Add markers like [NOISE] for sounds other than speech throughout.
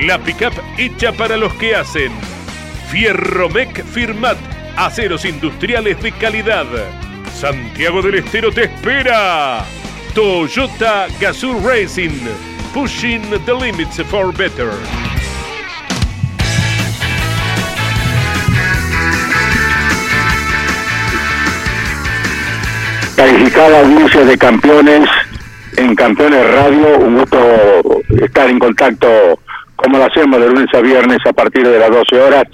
La pickup hecha para los que hacen. Fierromec Firmat. Aceros industriales de calidad. Santiago del Estero te espera. Toyota Gazoo Racing. Pushing the limits for better. Calificada audiencia de campeones en Campeones Radio, un gusto estar en contacto como lo hacemos de lunes a viernes a partir de las 12 horas,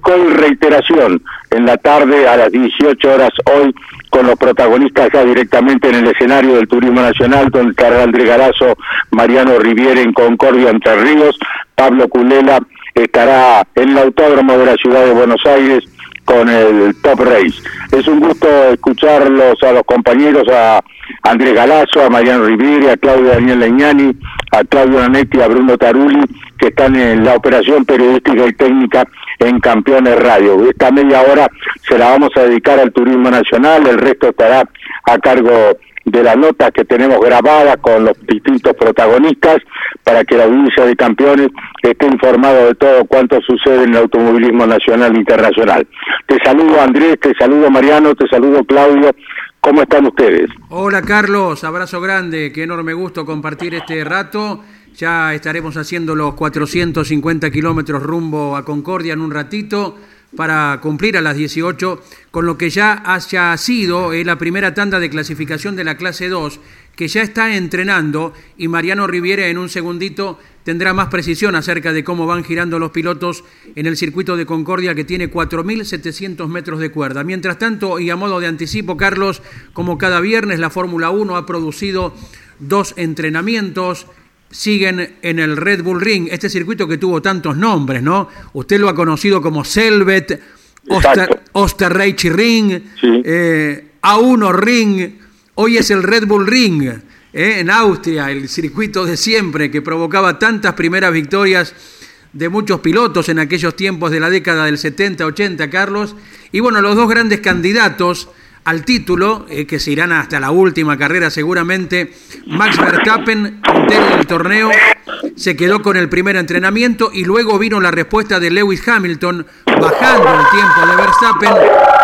con reiteración en la tarde a las 18 horas hoy con los protagonistas ya directamente en el escenario del Turismo Nacional, don Carlos Andrés Garazo, Mariano Riviere en Concordia, Entre Ríos, Pablo Culela estará en el Autódromo de la Ciudad de Buenos Aires con el Top Race. Es un gusto escucharlos a los compañeros, a Andrés Galazo, a Mariano Riviere, a Claudio Daniel Leñani, a Claudio Nanetti, a Bruno Taruli, que están en la operación periodística y técnica en Campeones Radio. Esta media hora se la vamos a dedicar al turismo nacional, el resto estará a cargo de las notas que tenemos grabadas con los distintos protagonistas para que la audiencia de campeones esté informado de todo cuanto sucede en el automovilismo nacional e internacional. Te saludo Andrés, te saludo Mariano, te saludo Claudio. ¿Cómo están ustedes? Hola Carlos, abrazo grande, qué enorme gusto compartir este rato. Ya estaremos haciendo los 450 kilómetros rumbo a Concordia en un ratito para cumplir a las 18, con lo que ya haya sido eh, la primera tanda de clasificación de la clase 2, que ya está entrenando y Mariano Riviera en un segundito tendrá más precisión acerca de cómo van girando los pilotos en el circuito de Concordia que tiene 4.700 metros de cuerda. Mientras tanto, y a modo de anticipo, Carlos, como cada viernes la Fórmula 1 ha producido dos entrenamientos, siguen en el Red Bull Ring, este circuito que tuvo tantos nombres, ¿no? Usted lo ha conocido como Selvet, Oster, Osterreich Ring, eh, A1 Ring, hoy es el Red Bull Ring, ¿eh? en Austria, el circuito de siempre que provocaba tantas primeras victorias de muchos pilotos en aquellos tiempos de la década del 70-80, Carlos. Y bueno, los dos grandes candidatos al título, eh, que se irán hasta la última carrera seguramente. Max Verstappen, del torneo, se quedó con el primer entrenamiento y luego vino la respuesta de Lewis Hamilton bajando el tiempo de Verstappen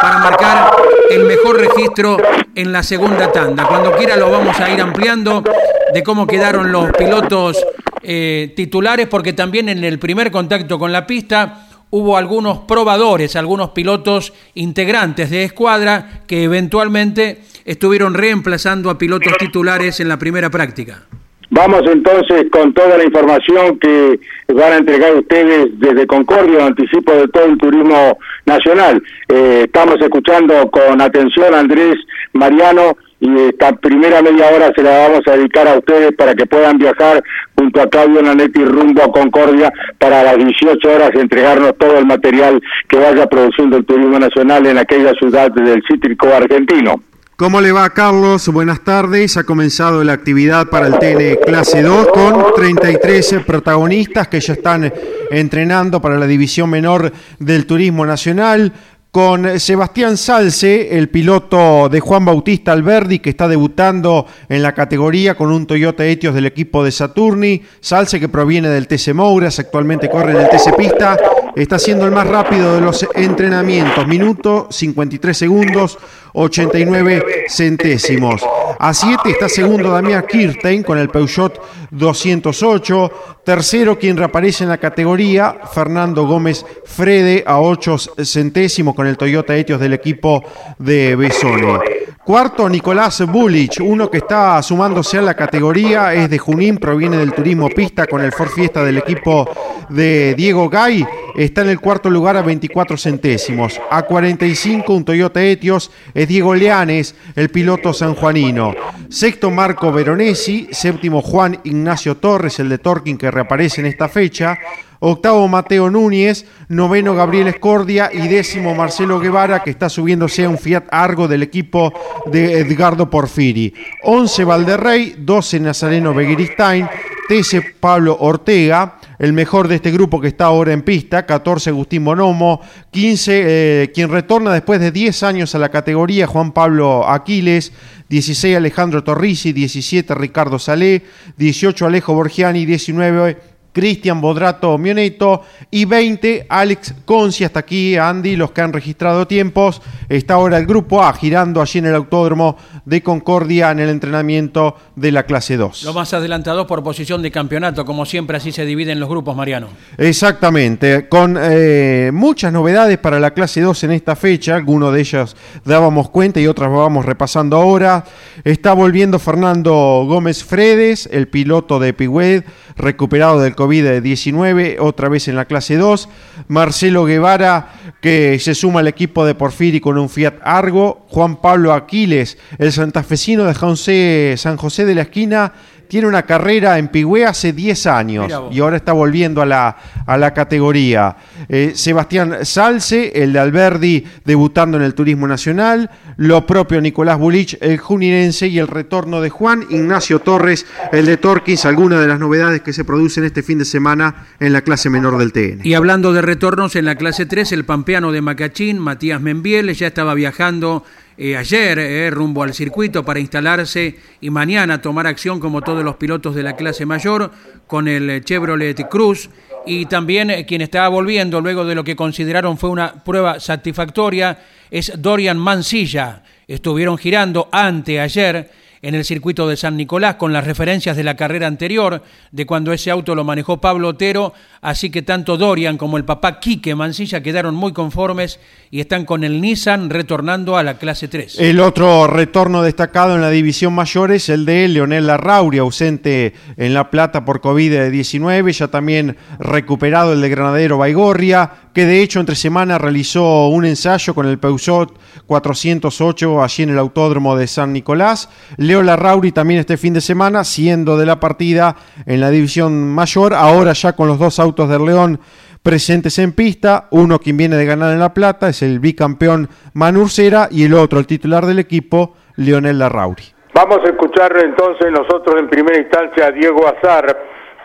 para marcar el mejor registro en la segunda tanda. Cuando quiera lo vamos a ir ampliando de cómo quedaron los pilotos eh, titulares, porque también en el primer contacto con la pista hubo algunos probadores, algunos pilotos integrantes de escuadra que eventualmente estuvieron reemplazando a pilotos titulares en la primera práctica. Vamos entonces con toda la información que van a entregar ustedes desde Concordia, anticipo de todo el turismo nacional. Eh, estamos escuchando con atención a Andrés Mariano y esta primera media hora se la vamos a dedicar a ustedes para que puedan viajar junto a Claudio Nanetti rumbo a Concordia para las 18 horas entregarnos todo el material que vaya produciendo el turismo nacional en aquella ciudad del cítrico argentino. ¿Cómo le va, Carlos? Buenas tardes. Ha comenzado la actividad para el TN Clase 2 con 33 protagonistas que ya están entrenando para la división menor del Turismo Nacional con Sebastián Salce, el piloto de Juan Bautista Alberdi, que está debutando en la categoría con un Toyota Etios del equipo de Saturni. Salce, que proviene del TC Mouras, actualmente corre en el TC Pista, está siendo el más rápido de los entrenamientos. Minuto 53 segundos, 89 centésimos. A 7 está segundo Damián Kirstein con el Peugeot 208. Tercero, quien reaparece en la categoría, Fernando Gómez Frede a 8 centésimos con el Toyota Etios del equipo de Besone. Cuarto, Nicolás Bulich, uno que está sumándose a la categoría, es de Junín, proviene del turismo pista con el Ford Fiesta del equipo de Diego Gay. Está en el cuarto lugar a 24 centésimos. A 45, un Toyota Etios, es Diego Leanes, el piloto sanjuanino. Sexto, Marco Veronesi. Séptimo, Juan Ignacio Torres, el de Torquín, que reaparece en esta fecha. Octavo Mateo Núñez, noveno Gabriel Escordia y décimo Marcelo Guevara que está subiéndose a un Fiat Argo del equipo de Edgardo Porfiri. Once Valderrey, doce Nazareno Begiristain, 13 Pablo Ortega, el mejor de este grupo que está ahora en pista, 14 Agustín Bonomo, 15 eh, quien retorna después de 10 años a la categoría, Juan Pablo Aquiles, 16 Alejandro Torrisi, 17 Ricardo Salé, 18 Alejo Borgiani, 19 Cristian Bodrato Mioneto y 20 Alex Conci. Hasta aquí, Andy, los que han registrado tiempos. Está ahora el grupo A girando allí en el autódromo de Concordia en el entrenamiento de la clase 2. Lo más adelantado por posición de campeonato, como siempre así se dividen los grupos, Mariano. Exactamente, con eh, muchas novedades para la clase 2 en esta fecha, algunos de ellas dábamos cuenta y otras vamos repasando ahora. Está volviendo Fernando Gómez Fredes, el piloto de Pigüed, recuperado del COVID-19, otra vez en la clase 2. Marcelo Guevara, que se suma al equipo de Porfiri con un Fiat Argo. Juan Pablo Aquiles, el santafesino de San José de la Esquina, tiene una carrera en Pigüé hace 10 años y ahora está volviendo a la, a la categoría. Eh, Sebastián Salce, el de Alberdi, debutando en el Turismo Nacional. Lo propio Nicolás Bulich, el juninense, y el retorno de Juan Ignacio Torres, el de Torquis, algunas de las novedades que se producen este fin de semana en la clase menor del TN. Y hablando de retornos en la clase 3, el pampeano de Macachín, Matías Membiel, ya estaba viajando eh, ayer eh, rumbo al circuito para instalarse y mañana tomar acción como todos los pilotos de la clase mayor con el Chevrolet Cruz y también eh, quien estaba volviendo luego de lo que consideraron fue una prueba satisfactoria es Dorian Mansilla. Estuvieron girando ante ayer en el circuito de San Nicolás con las referencias de la carrera anterior, de cuando ese auto lo manejó Pablo Otero, así que tanto Dorian como el papá Quique Mancilla quedaron muy conformes y están con el Nissan retornando a la clase 3. El otro retorno destacado en la división mayor es el de Leonel Larrauri, ausente en La Plata por COVID-19, ya también recuperado el de Granadero Baigorria, que de hecho entre semana realizó un ensayo con el Peugeot 408 allí en el Autódromo de San Nicolás. Leo Larrauri también este fin de semana, siendo de la partida en la división mayor, ahora ya con los dos autos del León presentes en pista, uno quien viene de ganar en La Plata es el bicampeón Manurcera y el otro, el titular del equipo, Leonel Larrauri. Vamos a escuchar entonces nosotros en primera instancia a Diego Azar,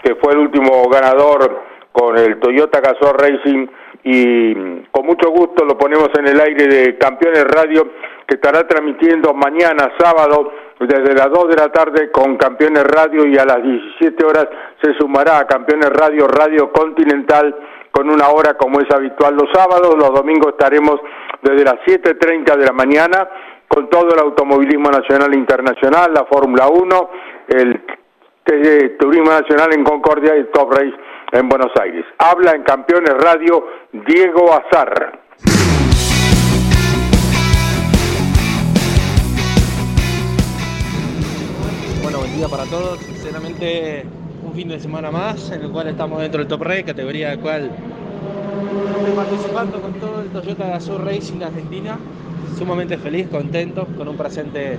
que fue el último ganador con el Toyota Gazoo Racing y con mucho gusto lo ponemos en el aire de Campeones Radio que estará transmitiendo mañana sábado desde las 2 de la tarde con Campeones Radio y a las 17 horas se sumará a Campeones Radio Radio Continental con una hora como es habitual. Los sábados, los domingos estaremos desde las 7.30 de la mañana con todo el automovilismo nacional e internacional, la Fórmula 1, el Turismo Nacional en Concordia y Top Race en Buenos Aires. Habla en Campeones Radio Diego Azar. Bueno, buen día para todos. Sinceramente, un fin de semana más en el cual estamos dentro del Top Race, categoría de cual estoy participando con todo el Toyota Gazoo Racing Argentina. Sumamente feliz, contento, con un presente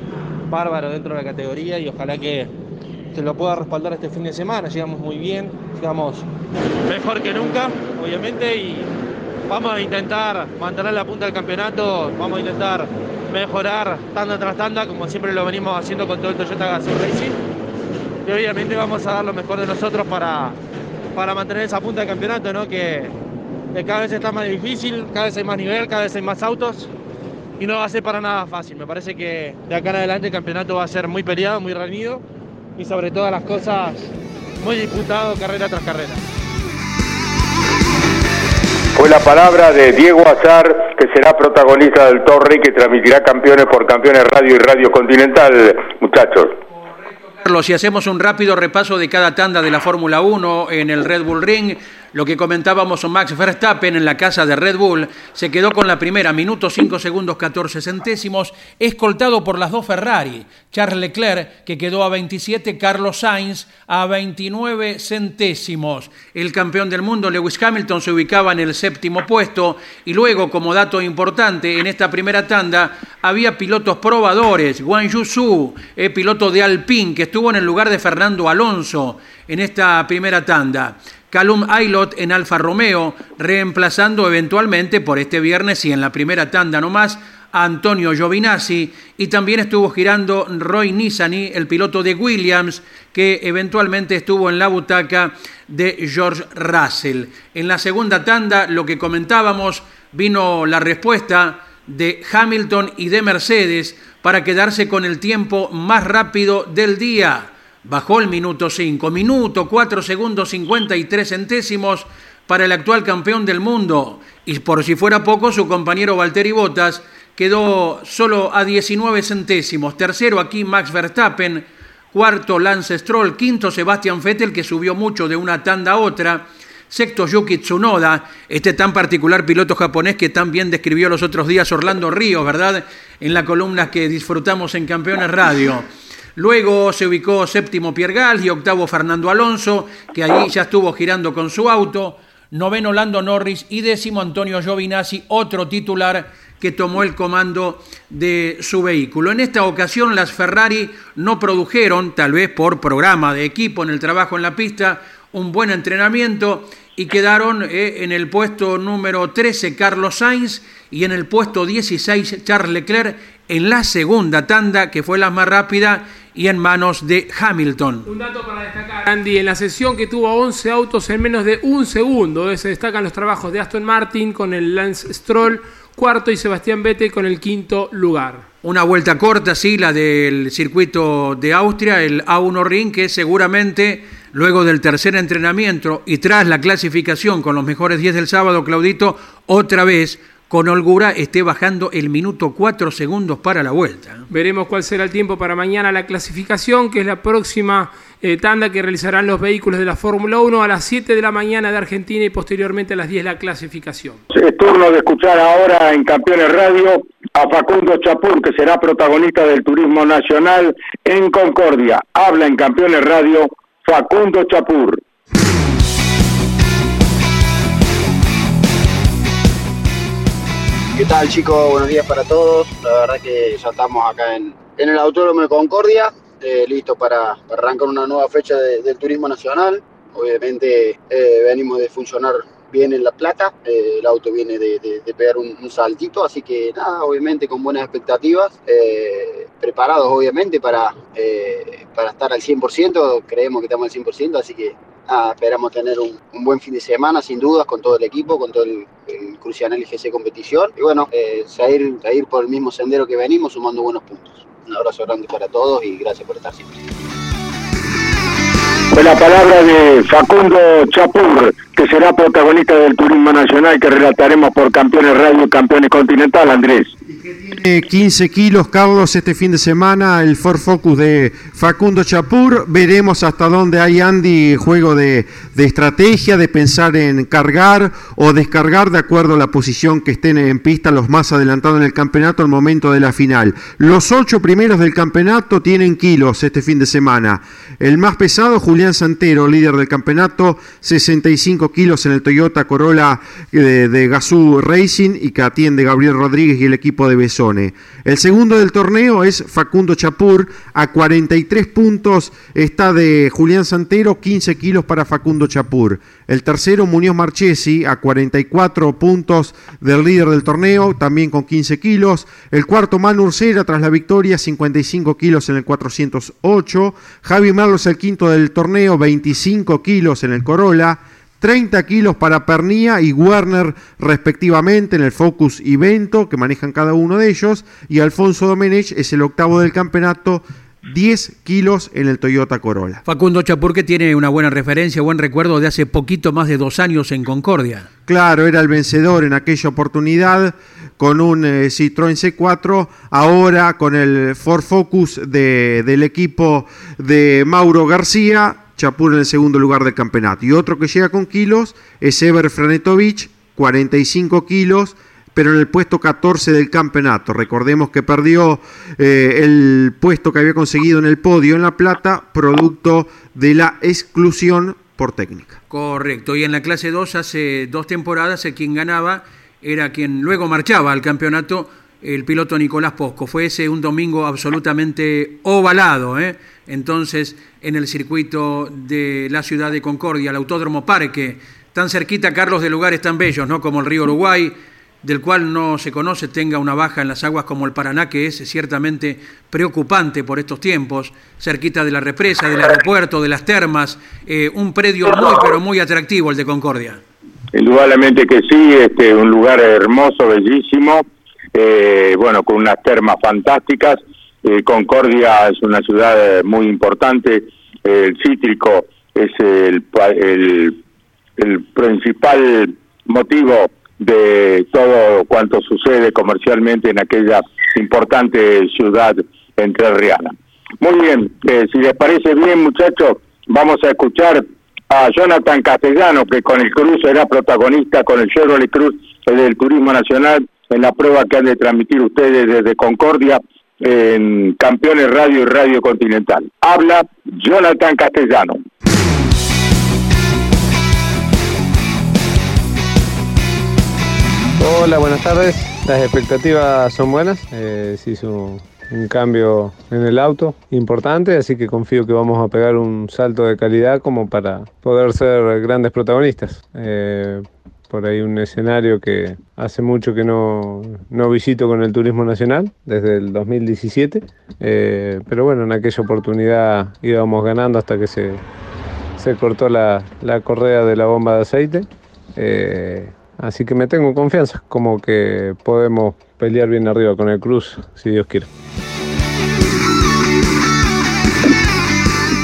bárbaro dentro de la categoría y ojalá que se lo pueda respaldar este fin de semana. Llegamos muy bien, llegamos mejor que nunca, obviamente, y vamos a intentar mantener la punta del campeonato, vamos a intentar mejorar tanda tras tanda, como siempre lo venimos haciendo con todo el Toyota Gazoo Racing. Y obviamente vamos a dar lo mejor de nosotros para, para mantener esa punta del campeonato, ¿no? que, que cada vez está más difícil, cada vez hay más nivel, cada vez hay más autos y no va a ser para nada fácil. Me parece que de acá en adelante el campeonato va a ser muy peleado, muy reñido y sobre todas las cosas muy disputado carrera tras carrera. Fue la palabra de Diego Azar, que será protagonista del Torre y que transmitirá campeones por campeones radio y radio continental, muchachos. Carlos, si hacemos un rápido repaso de cada tanda de la Fórmula 1 en el Red Bull Ring, lo que comentábamos, Max Verstappen en la casa de Red Bull se quedó con la primera, minuto 5 segundos 14 centésimos, escoltado por las dos Ferrari, Charles Leclerc, que quedó a 27, Carlos Sainz a 29 centésimos. El campeón del mundo, Lewis Hamilton, se ubicaba en el séptimo puesto y luego, como dato importante, en esta primera tanda había pilotos probadores, Guan Yu el piloto de Alpine, que estuvo en el lugar de Fernando Alonso en esta primera tanda. Calum Aylot en Alfa Romeo, reemplazando eventualmente por este viernes y en la primera tanda nomás a Antonio Giovinazzi y también estuvo girando Roy Nissany, el piloto de Williams, que eventualmente estuvo en la butaca de George Russell. En la segunda tanda, lo que comentábamos, vino la respuesta de Hamilton y de Mercedes para quedarse con el tiempo más rápido del día. Bajó el minuto 5, minuto 4 segundos 53 centésimos para el actual campeón del mundo. Y por si fuera poco, su compañero Valtteri Bottas quedó solo a 19 centésimos. Tercero aquí Max Verstappen, cuarto Lance Stroll, quinto Sebastian Vettel que subió mucho de una tanda a otra. Sexto Yuki Tsunoda, este tan particular piloto japonés que tan bien describió los otros días Orlando Ríos, ¿verdad? En la columna que disfrutamos en Campeones Radio. Luego se ubicó séptimo Piergal y octavo Fernando Alonso, que allí ya estuvo girando con su auto. Noveno Lando Norris y décimo Antonio Giovinazzi, otro titular que tomó el comando de su vehículo. En esta ocasión las Ferrari no produjeron, tal vez por programa de equipo en el trabajo en la pista, un buen entrenamiento y quedaron eh, en el puesto número 13 Carlos Sainz y en el puesto 16 Charles Leclerc en la segunda tanda, que fue la más rápida y en manos de Hamilton. Un dato para destacar, Andy, en la sesión que tuvo 11 autos en menos de un segundo, se destacan los trabajos de Aston Martin con el Lance Stroll, cuarto y Sebastián Vettel con el quinto lugar. Una vuelta corta, sí, la del circuito de Austria, el A1 Ring, que seguramente luego del tercer entrenamiento y tras la clasificación con los mejores 10 del sábado, Claudito, otra vez con holgura esté bajando el minuto 4 segundos para la vuelta. Veremos cuál será el tiempo para mañana la clasificación, que es la próxima eh, tanda que realizarán los vehículos de la Fórmula 1 a las 7 de la mañana de Argentina y posteriormente a las 10 la clasificación. Es turno de escuchar ahora en Campeones Radio a Facundo Chapur, que será protagonista del turismo nacional en Concordia. Habla en Campeones Radio Facundo Chapur. ¿Qué tal chicos? Buenos días para todos. La verdad que ya estamos acá en, el Autódromo de Concordia, eh, listo para, arrancar una nueva fecha del Turismo Nacional. Obviamente eh, venimos de funcionar bien en La Plata, eh, el auto viene de, pegar un, saltito, así que nada, obviamente con buenas expectativas, preparados obviamente para, para estar al 100%, creemos que estamos al 100%, así que esperamos tener un, buen fin de semana, sin dudas, con todo el equipo, con todo el, el Crucianel GC Competición. Y bueno, eh, seguir, seguir por el mismo sendero que venimos, sumando buenos puntos. Un abrazo grande para todos y gracias por estar siempre. Fue la palabra de Facundo Chapur, que será protagonista del Turismo Nacional que relataremos por Campeones Radio Campeones Continental, Andrés. 15 kilos, Carlos, este fin de semana, el Ford Focus de Facundo Chapur. Veremos hasta dónde hay, Andy, juego de, estrategia, de pensar en cargar o descargar de acuerdo a la posición que estén en pista los más adelantados en el campeonato al momento de la final. Los ocho primeros del campeonato tienen kilos este fin de semana. El más pesado, Julián Santero, líder del campeonato, 65 kilos en el Toyota Corolla de, de Gazoo Racing y que atiende Gabriel Rodríguez y el equipo de Besón. El segundo del torneo es Facundo Chapur, a 43 puntos está de Julián Santero, 15 kilos para Facundo Chapur. El tercero, Muñoz Marchesi, a 44 puntos del líder del torneo, también con 15 kilos. El cuarto, Manu Ursera, tras la victoria, 55 kilos en el 408. Javi Merlos, el quinto del torneo, 25 kilos en el Corolla. 30 kilos para Pernía y Werner respectivamente en el Focus y Vento que manejan cada uno de ellos y Alfonso Domenech es el octavo del campeonato 10 kilos en el Toyota Corolla. Facundo Chapurque tiene una buena referencia, buen recuerdo de hace poquito más de dos años en Concordia. Claro, era el vencedor en aquella oportunidad con un eh, Citroën C4, ahora con el Ford Focus de, del equipo de Mauro García, Chapur en el segundo lugar del campeonato. Y otro que llega con kilos es Ever Franetovich, 45 kilos, pero en el puesto 14 del campeonato. Recordemos que perdió eh, el puesto que había conseguido en el podio en La Plata, producto de la exclusión por técnica. Correcto, y en la clase 2 hace dos temporadas el quien ganaba era quien luego marchaba al campeonato, el piloto Nicolás Posco. Fue ese un domingo absolutamente ovalado, ¿eh? entonces en el circuito de la ciudad de Concordia, el Autódromo Parque, tan cerquita, Carlos, de lugares tan bellos, ¿no? Como el río Uruguay, del cual no se conoce tenga una baja en las aguas como el Paraná, que es ciertamente preocupante por estos tiempos, cerquita de la represa, del aeropuerto, de las termas, eh, un predio muy, pero muy atractivo el de Concordia. Indudablemente que sí, este, un lugar hermoso, bellísimo, eh, bueno, con unas termas fantásticas. Eh, Concordia es una ciudad muy importante, el cítrico es el, el, el principal motivo de todo cuanto sucede comercialmente en aquella importante ciudad entrerriana. Muy bien, eh, si les parece bien, muchachos, vamos a escuchar a Jonathan Castellano, que con el Cruz era protagonista, con el Chevrolet Cruz del Turismo Nacional, en la prueba que han de transmitir ustedes desde Concordia en Campeones Radio y Radio Continental. Habla Jonathan Castellano. Hola, buenas tardes. Las expectativas son buenas. Eh, se hizo un cambio en el auto importante, así que confío que vamos a pegar un salto de calidad como para poder ser grandes protagonistas. Eh, por ahí un escenario que hace mucho que no, no, visito con el Turismo Nacional, desde el 2017, eh, pero bueno, en aquella oportunidad íbamos ganando hasta que se, se cortó la, la correa de la bomba de aceite. Eh, Así que me tengo confianza, como que podemos pelear bien arriba con el Cruz, si Dios quiere.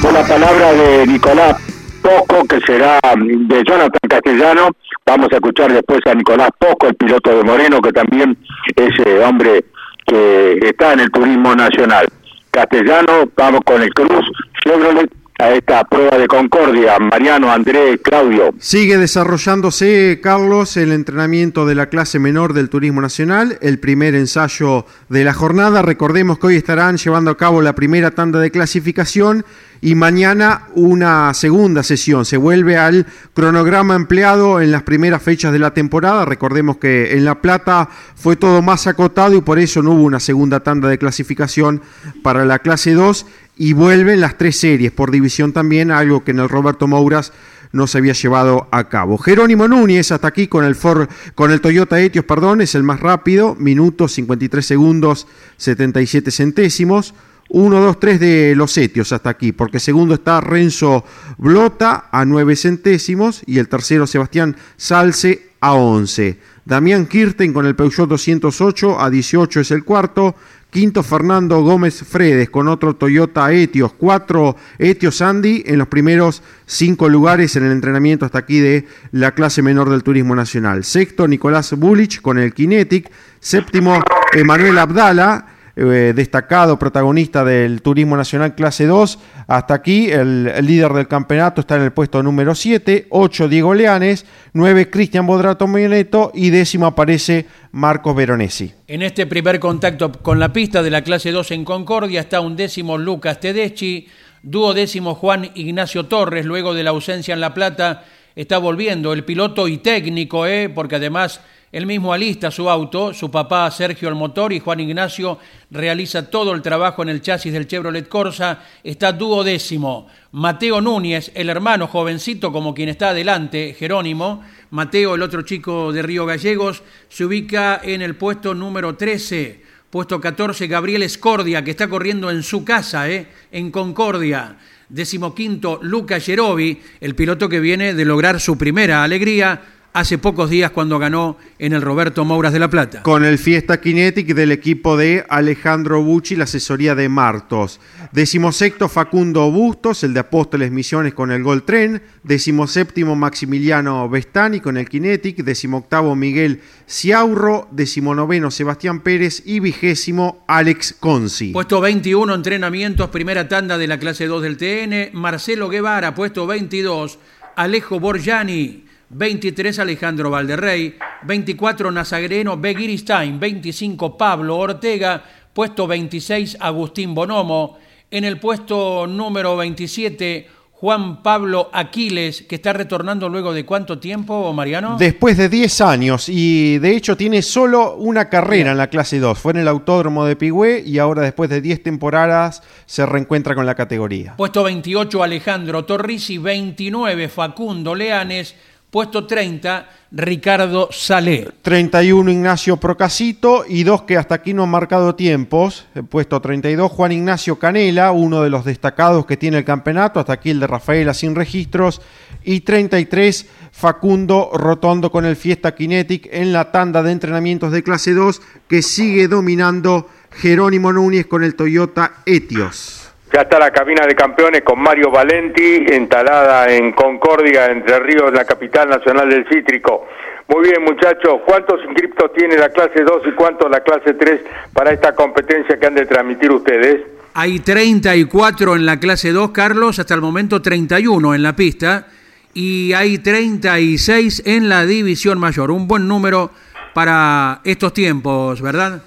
Por la palabra de Nicolás Poco, que será de Jonathan Castellano, vamos a escuchar después a Nicolás Poco, el piloto de Moreno, que también es eh, hombre que está en el turismo nacional. Castellano, vamos con el Cruz, Chevrolet, a esta prueba de Concordia. Mariano, Andrés, Claudio. Sigue desarrollándose, Carlos, el entrenamiento de la clase menor del Turismo Nacional, el primer ensayo de la jornada. Recordemos que hoy estarán llevando a cabo la primera tanda de clasificación y mañana una segunda sesión. Se vuelve al cronograma empleado en las primeras fechas de la temporada. Recordemos que en La Plata fue todo más acotado y por eso no hubo una segunda tanda de clasificación para la clase 2 y vuelven las tres series por división también, algo que en el Roberto Mouras no se había llevado a cabo. Jerónimo Núñez hasta aquí con el Ford, con el Toyota Etios, perdón, es el más rápido, minutos 53 segundos 77 centésimos. 1, 2, 3 de los Etios hasta aquí, porque segundo está Renzo Blota a 9 centésimos y el tercero Sebastián Salce a 11. Damián Kirten con el Peugeot 208 a 18 es el cuarto. Quinto, Fernando Gómez Fredes con otro Toyota Etios. Cuatro Etios Andy en los primeros cinco lugares en el entrenamiento hasta aquí de la clase menor del Turismo Nacional. Sexto, Nicolás Bulich con el Kinetic. Séptimo, Emanuel Abdala eh, destacado protagonista del Turismo Nacional Clase 2. Hasta aquí el, líder del campeonato está en el puesto número 7, 8 Diego Leanes, 9 Cristian Bodrato Mioneto y décimo aparece Marcos Veronesi. En este primer contacto con la pista de la Clase 2 en Concordia está un décimo Lucas Tedeschi, duodécimo Juan Ignacio Torres, luego de la ausencia en La Plata está volviendo el piloto y técnico, ¿eh? porque además él mismo alista su auto, su papá Sergio el motor y Juan Ignacio realiza todo el trabajo en el chasis del Chevrolet Corsa, está duodécimo. Mateo Núñez, el hermano jovencito como quien está adelante, Jerónimo, Mateo, el otro chico de Río Gallegos, se ubica en el puesto número 13. Puesto 14, Gabriel Escordia, que está corriendo en su casa, ¿eh? en Concordia. Décimo quinto, Luca Gerovi, el piloto que viene de lograr su primera alegría hace pocos días cuando ganó en el Roberto Mouras de La Plata. Con el Fiesta Kinetic del equipo de Alejandro Bucci, la asesoría de Martos. Decimosexto Facundo Bustos, el de Apóstoles Misiones con el Gol Tren. Decimoséptimo Maximiliano Vestani con el Kinetic. Decimoctavo Miguel Ciaurro. Decimonoveno Sebastián Pérez y vigésimo Alex Consi. Puesto 21 entrenamientos, primera tanda de la clase 2 del TN. Marcelo Guevara, puesto 22. Alejo Borgiani. 23 Alejandro Valderrey, 24 Nazareno Begiristain, 25 Pablo Ortega, puesto 26 Agustín Bonomo, en el puesto número 27 Juan Pablo Aquiles, que está retornando luego de cuánto tiempo, Mariano? Después de 10 años y de hecho tiene solo una carrera en la clase 2. Fue en el Autódromo de Pigüé y ahora después de 10 temporadas se reencuentra con la categoría. Puesto 28 Alejandro Torrisi, 29 Facundo Leanes, Puesto 30, Ricardo Salé. 31, Ignacio Procasito. Y dos que hasta aquí no han marcado tiempos. Puesto 32, Juan Ignacio Canela, uno de los destacados que tiene el campeonato. Hasta aquí el de Rafaela sin registros. Y 33, Facundo Rotondo con el Fiesta Kinetic en la tanda de entrenamientos de clase 2 que sigue dominando Jerónimo Núñez con el Toyota Etios. Ya está la cabina de campeones con Mario Valenti, instalada en Concordia, Entre Ríos, la capital nacional del cítrico. Muy bien, muchachos, ¿cuántos inscriptos tiene la clase 2 y cuántos la clase 3 para esta competencia que han de transmitir ustedes? Hay 34 en la clase 2, Carlos, hasta el momento 31 en la pista, y hay 36 en la división mayor. Un buen número para estos tiempos, ¿verdad?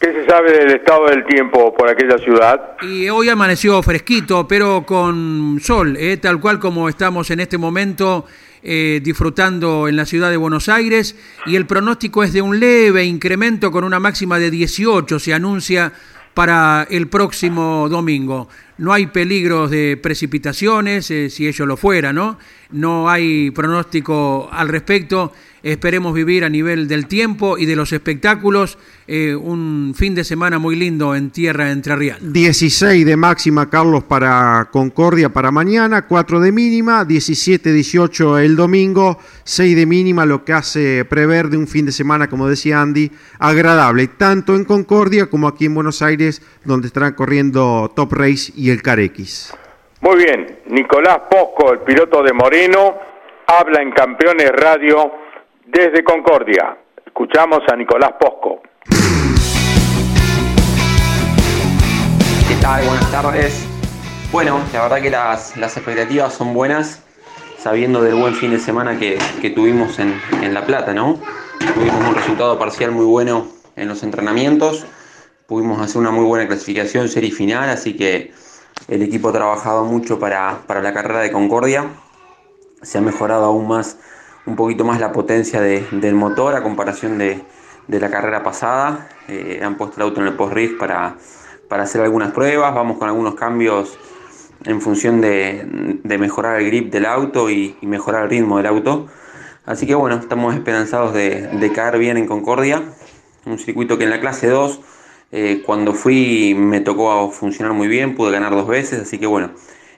¿Qué se sabe del estado del tiempo por aquella ciudad? Y hoy amaneció fresquito, pero con sol, ¿eh? tal cual como estamos en este momento eh, disfrutando en la ciudad de Buenos Aires. Y el pronóstico es de un leve incremento con una máxima de 18, se anuncia para el próximo domingo. No hay peligros de precipitaciones, eh, si ello lo fuera, ¿no? No hay pronóstico al respecto. Esperemos vivir a nivel del tiempo y de los espectáculos eh, un fin de semana muy lindo en tierra entrerrial. 16 de máxima, Carlos, para Concordia para mañana, 4 de mínima, 17, 18 el domingo, 6 de mínima, lo que hace prever de un fin de semana, como decía Andy, agradable, tanto en Concordia como aquí en Buenos Aires, donde estarán corriendo Top Race y el Carex. Muy bien, Nicolás Posco, el piloto de Moreno, habla en Campeones Radio desde Concordia. Escuchamos a Nicolás Posco. ¿Qué tal? Buenas tardes. Bueno, la verdad que las, las expectativas son buenas, sabiendo del buen fin de semana que, que tuvimos en, en La Plata, ¿no? Tuvimos un resultado parcial muy bueno en los entrenamientos, pudimos hacer una muy buena clasificación serie final, así que el equipo ha trabajado mucho para, para la carrera de Concordia, se ha mejorado aún más un poquito más la potencia de, del motor a comparación de, de la carrera pasada. Eh, han puesto el auto en el post-riff para, para hacer algunas pruebas. Vamos con algunos cambios en función de, de mejorar el grip del auto y, y, mejorar el ritmo del auto. Así que bueno, estamos esperanzados de, de caer bien en Concordia. Un circuito que en la clase 2, eh, cuando fui, me tocó funcionar muy bien, pude ganar dos veces. Así que bueno,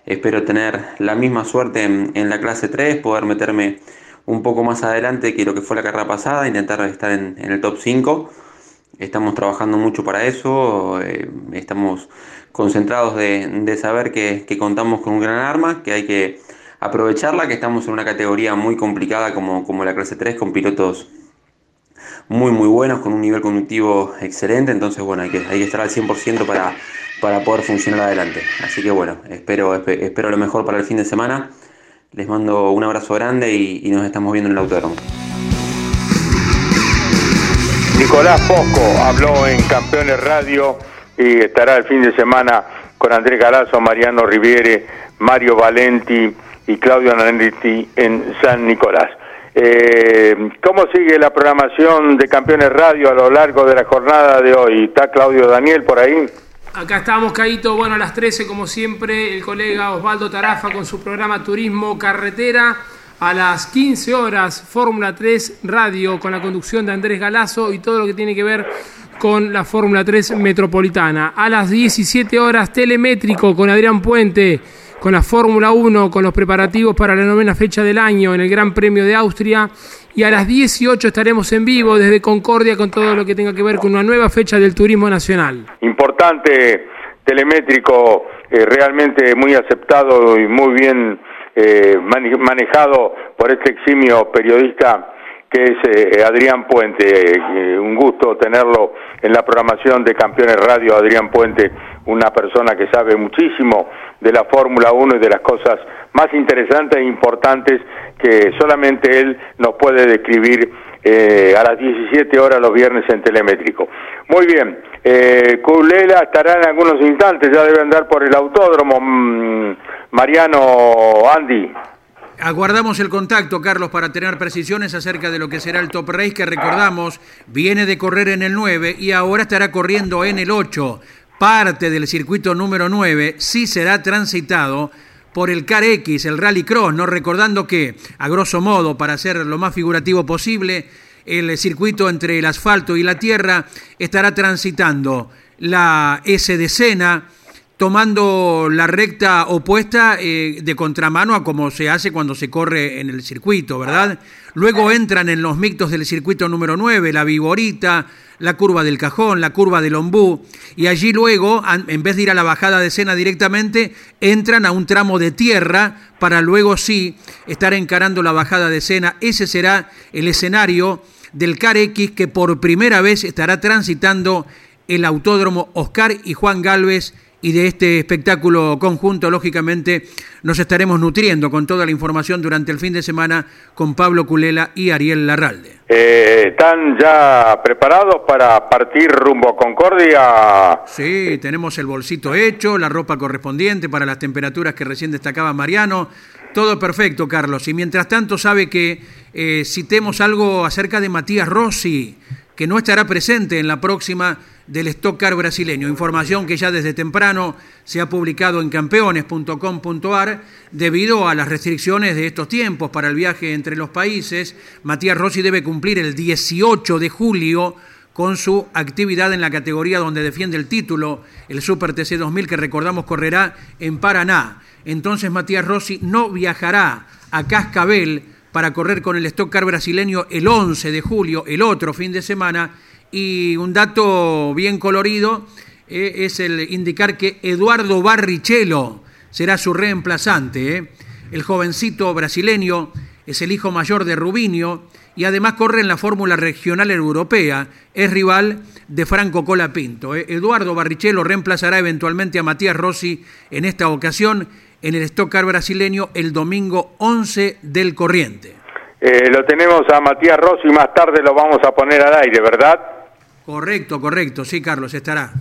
espero tener la misma suerte en, en la clase 3, poder meterme un poco más adelante que lo que fue la carrera pasada, intentar estar en, el top 5. Estamos trabajando mucho para eso, eh, estamos concentrados de, saber que, que, contamos con un gran arma, que hay que aprovecharla, que estamos en una categoría muy complicada como, como la clase 3, con pilotos muy muy buenos, con un nivel cognitivo excelente, entonces bueno, hay que, hay que estar al 100% para, para poder funcionar adelante. Así que bueno, espero, espero lo mejor para el fin de semana les mando un abrazo grande y, nos estamos viendo en el autódromo. Nicolás Posco habló en Campeones Radio y estará el fin de semana con Andrés Galazo, Mariano Riviere, Mario Valenti y Claudio Nanetti en San Nicolás. Eh, ¿Cómo sigue la programación de Campeones Radio a lo largo de la jornada de hoy? ¿Está Claudio Daniel por ahí? Acá estamos, Caíto. Bueno, a las 13, como siempre, el colega Osvaldo Tarafa con su programa Turismo Carretera. A las 15 horas, Fórmula 3 Radio con la conducción de Andrés Galazo y todo lo que tiene que ver con la Fórmula 3 Metropolitana. A las 17 horas, Telemétrico con Adrián Puente con la Fórmula 1, con los preparativos para la novena fecha del año en el Gran Premio de Austria. Y a las 18 estaremos en vivo desde Concordia con todo lo que tenga que ver con una nueva fecha del turismo nacional. Importante, telemétrico, eh, realmente muy aceptado y muy bien eh, manejado por este eximio periodista que es eh, Adrián Puente. un gusto tenerlo en la programación de Campeones Radio, Adrián Puente, una persona que sabe muchísimo de la Fórmula 1 y de las cosas más interesantes e importantes que solamente él nos puede describir eh, a las 17 horas los viernes en Telemétrico. Muy bien, eh, Culela estará en algunos instantes, ya debe andar por el autódromo. Mm, Mariano, Andy. Aguardamos el contacto, Carlos, para tener precisiones acerca de lo que será el Top Race, que recordamos, viene de correr en el 9 y ahora estará corriendo en el 8. Parte del circuito número 9 sí será transitado por el Car X, el Rally Cross, ¿no? recordando que, a grosso modo, para ser lo más figurativo posible, el circuito entre el asfalto y la tierra estará transitando la S de Sena, tomando la recta opuesta eh, de contramano a como se hace cuando se corre en el circuito, ¿verdad? Luego entran en los mictos del circuito número 9, la Viborita, la curva del Cajón, la curva del Ombú, y allí luego, en vez de ir a la bajada de escena directamente, entran a un tramo de tierra para luego sí estar encarando la bajada de escena. Ese será el escenario del CAR X que por primera vez estará transitando el autódromo Oscar y Juan Galvez y de este espectáculo conjunto, lógicamente, nos estaremos nutriendo con toda la información durante el fin de semana con Pablo Culela y Ariel Larralde. Eh, ¿Están ya preparados para partir rumbo a Concordia? Sí, tenemos el bolsito hecho, la ropa correspondiente para las temperaturas que recién destacaba Mariano. Todo perfecto, Carlos. Y mientras tanto, sabe que eh, citemos algo acerca de Matías Rossi, que no estará presente en la próxima del Stock Car brasileño. Información que ya desde temprano se ha publicado en campeones.com.ar debido a las restricciones de estos tiempos para el viaje entre los países. Matías Rossi debe cumplir el 18 de julio con su actividad en la categoría donde defiende el título, el Super TC 2000 que recordamos correrá en Paraná. Entonces Matías Rossi no viajará a Cascabel para correr con el Stock Car brasileño el 11 de julio, el otro fin de semana, y un dato bien colorido eh, es el indicar que Eduardo Barrichello será su reemplazante. Eh. El jovencito brasileño es el hijo mayor de Rubinho y además corre en la Fórmula Regional Europea. Es rival de Franco Colapinto. Eh. Eduardo Barrichello reemplazará eventualmente a Matías Rossi en esta ocasión en el Stock Car brasileño el domingo 11 del corriente. lo tenemos a Matías Rossi, más tarde lo vamos a poner al aire, ¿verdad? Correcto, correcto, sí, Carlos, estará.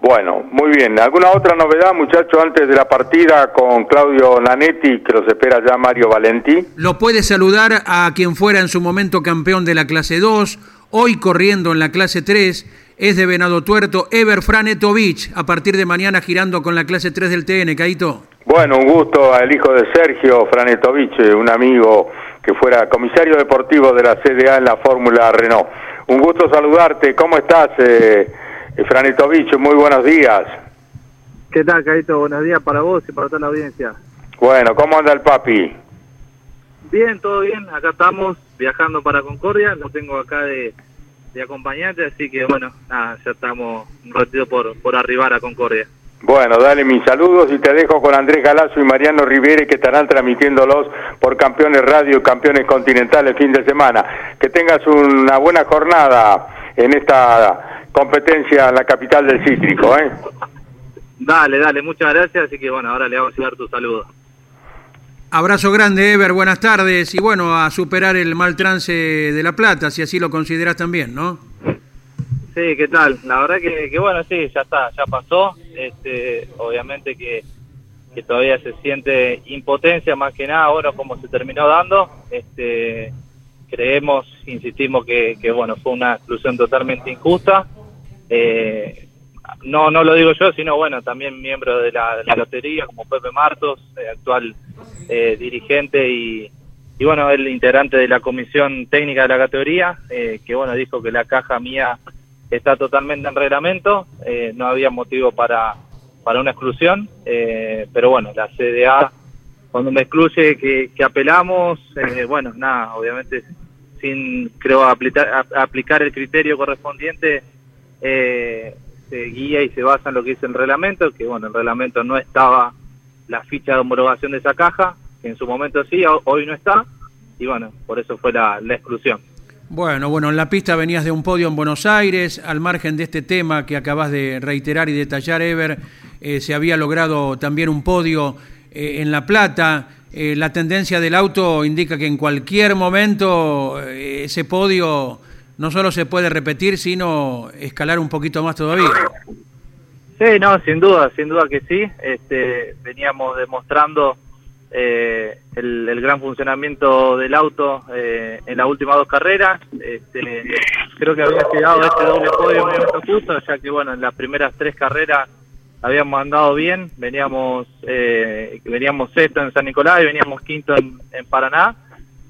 Bueno, muy bien. ¿Alguna otra novedad, muchachos, antes de la partida con Claudio Lanetti, que los espera ya Mario Valentí? Lo puede saludar a quien fuera en su momento campeón de la clase 2, hoy corriendo en la clase 3, es de Venado Tuerto, Ever Franetovich, a partir de mañana girando con la clase 3 del TN, Caito. Bueno, un gusto al hijo de Sergio Franetovich, un amigo que fuera comisario deportivo de la CDA en la Fórmula Renault. Un gusto saludarte. ¿Cómo estás, eh, Franetovich? Muy buenos días. ¿Qué tal, Caito? Buenos días para vos y para toda la audiencia. Bueno, ¿cómo anda el papi? Bien, todo bien. Acá estamos viajando para Concordia. Lo tengo acá de, acompañante, así que bueno, nada, ya estamos un ratito por, por arribar a Concordia. Bueno, dale mis saludos y te dejo con Andrés Galazo y Mariano Rivera que estarán transmitiéndolos por Campeones Radio y Campeones Continentales el fin de semana. Que tengas una buena jornada en esta competencia en la capital del cítrico. ¿eh? Dale, dale, muchas gracias. Así que bueno, ahora le vamos a dar tu saludo. Abrazo grande, Ever, buenas tardes. Y bueno, a superar el mal trance de La Plata, si así lo consideras también, ¿no? Sí, ¿qué tal? La verdad que, que bueno, sí, ya está, ya pasó. Este, obviamente que, que todavía se siente impotencia más que nada, bueno, como se terminó dando. Este, creemos, insistimos que, que bueno, fue una exclusión totalmente injusta. Eh, no, no lo digo yo, sino bueno, también miembro de la, lotería, como Pepe Martos, eh, actual eh, dirigente y, y bueno, el integrante de la comisión técnica de la categoría, que bueno, dijo que la caja mía está totalmente en reglamento, eh, no había motivo para, para una exclusión, eh, pero bueno, la CDA, cuando me excluye que, que apelamos, eh, bueno, nada, obviamente sin creo aplicar, aplicar el criterio correspondiente eh, se guía y se basa en lo que dice el reglamento, que bueno, el reglamento no estaba la ficha de homologación de esa caja, que en su momento sí, ho- hoy no está, y bueno, por eso fue la, la exclusión. Bueno, bueno, en la pista venías de un podio en Buenos Aires, al margen de este tema que acabas de reiterar y detallar, Ever, eh, se había logrado también un podio eh, en La Plata. Eh, la tendencia del auto indica que en cualquier momento ese podio no solo se puede repetir, sino escalar un poquito más todavía. Sí, no, sin duda, sin duda que sí. Este, veníamos demostrando eh, el, gran funcionamiento del auto eh, en las últimas dos carreras. Este, creo que había llegado este doble podio en momento justo, ya que bueno, en las primeras tres carreras habíamos andado bien, veníamos eh, veníamos sexto en San Nicolás y veníamos quinto en, en Paraná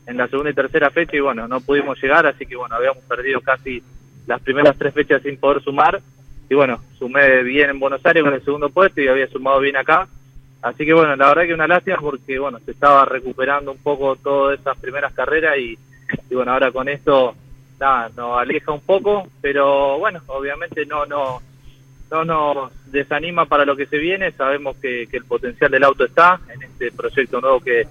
en la segunda y tercera fecha y bueno, no pudimos llegar, así que bueno, habíamos perdido casi las primeras tres fechas sin poder sumar y bueno, sumé bien en Buenos Aires con el segundo puesto y había sumado bien acá. Así que bueno, la verdad que una lástima porque bueno, se estaba recuperando un poco todas esas primeras carreras y, bueno, ahora con esto nada, nos aleja un poco, pero bueno, obviamente no no no nos desanima para lo que se viene, sabemos que, que el potencial del auto está en este proyecto nuevo que,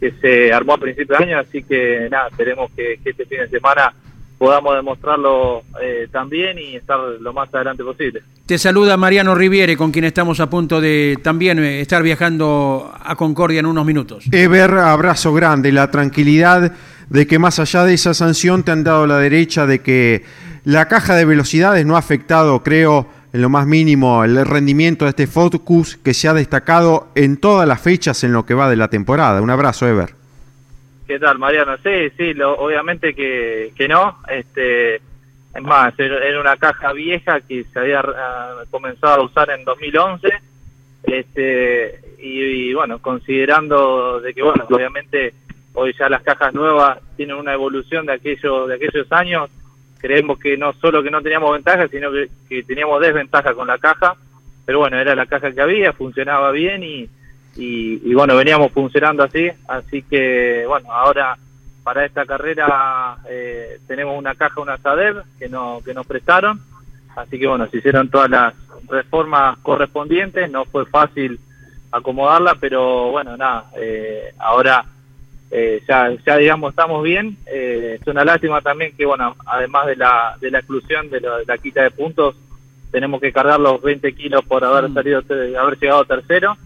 que se armó a principios de año, así que nada, esperemos que este fin de semana podamos demostrarlo eh, también y estar lo más adelante posible. Te saluda Mariano Riviere, con quien estamos a punto de también eh, estar viajando a Concordia en unos minutos. Ever, abrazo grande, la tranquilidad de que más allá de esa sanción te han dado la derecha de que la caja de velocidades no ha afectado, creo, en lo más mínimo el rendimiento de este Focus que se ha destacado en todas las fechas en lo que va de la temporada. Un abrazo, Ever. ¿Qué tal, Mariano? Sí, sí, lo- obviamente que, que no. Este, es más, era una caja vieja que se había ah, comenzado a usar en 2011. Este, y, bueno, considerando de que, bueno, obviamente hoy ya las cajas nuevas tienen una evolución de aquellos, de aquellos años, creemos que no solo que no teníamos ventaja, sino que, que teníamos desventaja con la caja. Pero bueno, era la caja que había, funcionaba bien y, y, y bueno, veníamos funcionando así, así que bueno, ahora para esta carrera eh, tenemos una caja, una SADER que, no, que nos prestaron, así que bueno, se hicieron todas las reformas correspondientes, no fue fácil acomodarla, pero bueno, nada, eh, ahora eh, ya, ya digamos estamos bien, eh, es una lástima también que bueno, además de la, de la exclusión de, la- de la quita de puntos, tenemos que cargar los 20 kilos por haber salido, te- haber llegado tercero.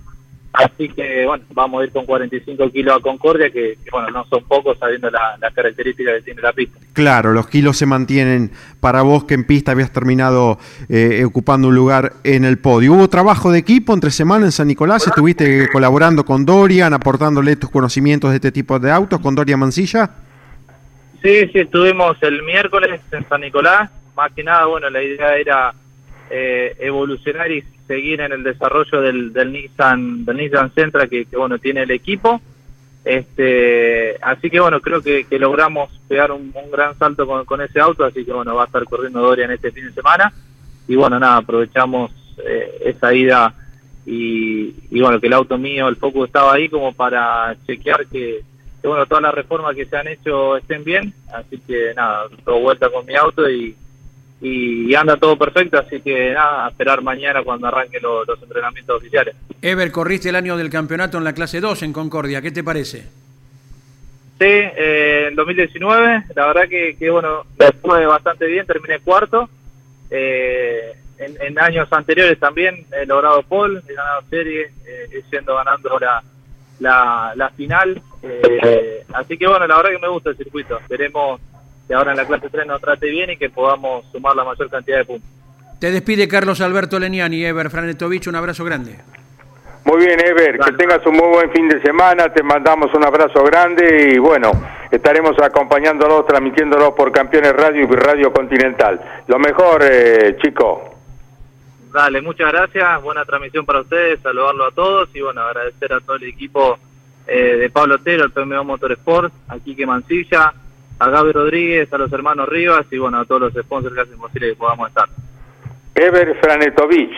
Así que, bueno, vamos a ir con 45 kilos a Concordia, que, que, bueno, no son pocos sabiendo la- las características que tiene la pista. Claro, los kilos se mantienen para vos que en pista habías terminado eh, ocupando un lugar en el podio. ¿Hubo trabajo de equipo entre semana en San Nicolás? ¿Estuviste colaborando con Dorian, aportándole tus conocimientos de este tipo de autos con Dorian Mancilla? Sí, sí, estuvimos el miércoles en San Nicolás. Más que nada, bueno, la idea era eh, evolucionar y seguir en el desarrollo del, del Nissan del Nissan Sentra que, que, bueno tiene el equipo. Este, así que bueno, creo que, que logramos pegar un, gran salto con, con ese auto, así que bueno, va a estar corriendo Dorian este fin de semana. Y bueno, nada, aprovechamos eh, esa ida y, y bueno, que el auto mío, el Focus estaba ahí como para chequear que, bueno, todas las reformas que se han hecho estén bien, así que nada, doy vuelta con mi auto y, y anda todo perfecto, así que nada, a esperar mañana cuando arranquen lo- los entrenamientos oficiales. Ever, corriste el año del campeonato en la clase 2 en Concordia, ¿qué te parece? Sí, eh, en 2019, la verdad que, que bueno, me fue bastante bien, terminé cuarto. Eh, en, en años anteriores también he logrado pole, he ganado serie, eh, siendo ganando la, la, la final. Eh, así que bueno, la verdad que me gusta el circuito. Esperemos que ahora en la clase 3 nos trate bien y que podamos sumar la mayor cantidad de puntos. Te despide Carlos Alberto Leniani, Ever Franetovich, un abrazo grande. Muy bien, Ever, que tengas un muy buen fin de semana, te mandamos un abrazo grande y bueno, estaremos acompañándolos, transmitiéndolos por Campeones Radio y Radio Continental. Lo mejor, eh, chico. Dale, muchas gracias, buena transmisión para ustedes, saludarlo a todos y bueno, agradecer a todo el equipo eh, de Pablo Otero, el PMO Motorsport, a Quique Mancilla, a Gaby Rodríguez, a los hermanos Rivas y bueno, a todos los sponsors que hacen posible que podamos estar. Ever Franetovich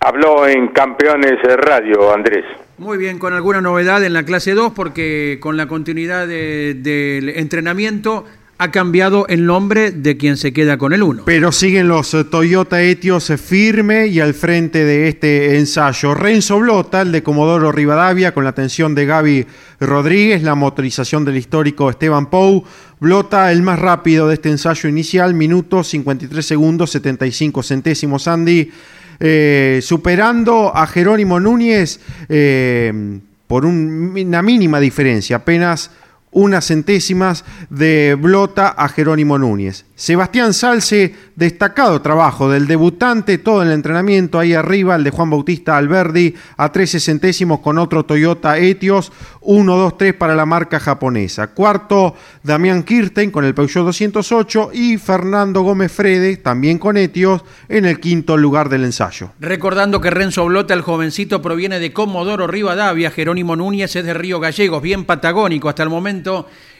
habló en Campeones Radio, Andrés. Muy bien, con alguna novedad en la clase 2, porque con la continuidad de- del entrenamiento ha cambiado el nombre de quien se queda con el 1. Pero siguen los eh, Toyota Etios firme y al frente de este ensayo. Renzo Blota, el de Comodoro Rivadavia, con la atención de Gaby Rodríguez, la motorización del histórico Esteban Pou. Blota, el más rápido de este ensayo inicial, minutos 53 segundos 75 centésimos. Andy, eh, superando a Jerónimo Núñez eh, por un- una mínima diferencia, apenas unas centésimas de Blota a Jerónimo Núñez. Sebastián Salce, destacado trabajo del debutante, todo el entrenamiento ahí arriba, el de Juan Bautista Alberdi a 13 centésimos con otro Toyota Etios, 1, 2, 3 para la marca japonesa. Cuarto, Damián Kirten con el Peugeot 208 y Fernando Gómez Frede, también con Etios, en el quinto lugar del ensayo. Recordando que Renzo Blota, el jovencito, proviene de Comodoro Rivadavia, Jerónimo Núñez es de Río Gallegos, bien patagónico hasta el momento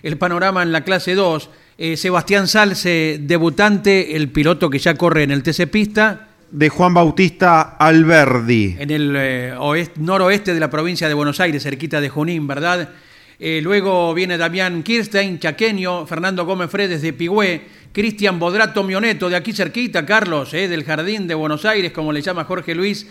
el panorama en la clase 2. Eh, Sebastián Salce, debutante, el piloto que ya corre en el TC Pista, De Juan Bautista Alberdi. en el eh, oest- noroeste de la provincia de Buenos Aires, cerquita de Junín, ¿verdad? Eh, luego viene Damián Kirstein, chaqueño, Fernando Gómez Fredes de Pigüé, Cristian Bodrato Mioneto, de aquí cerquita, Carlos, del Jardín de Buenos Aires, como le llama Jorge Luis,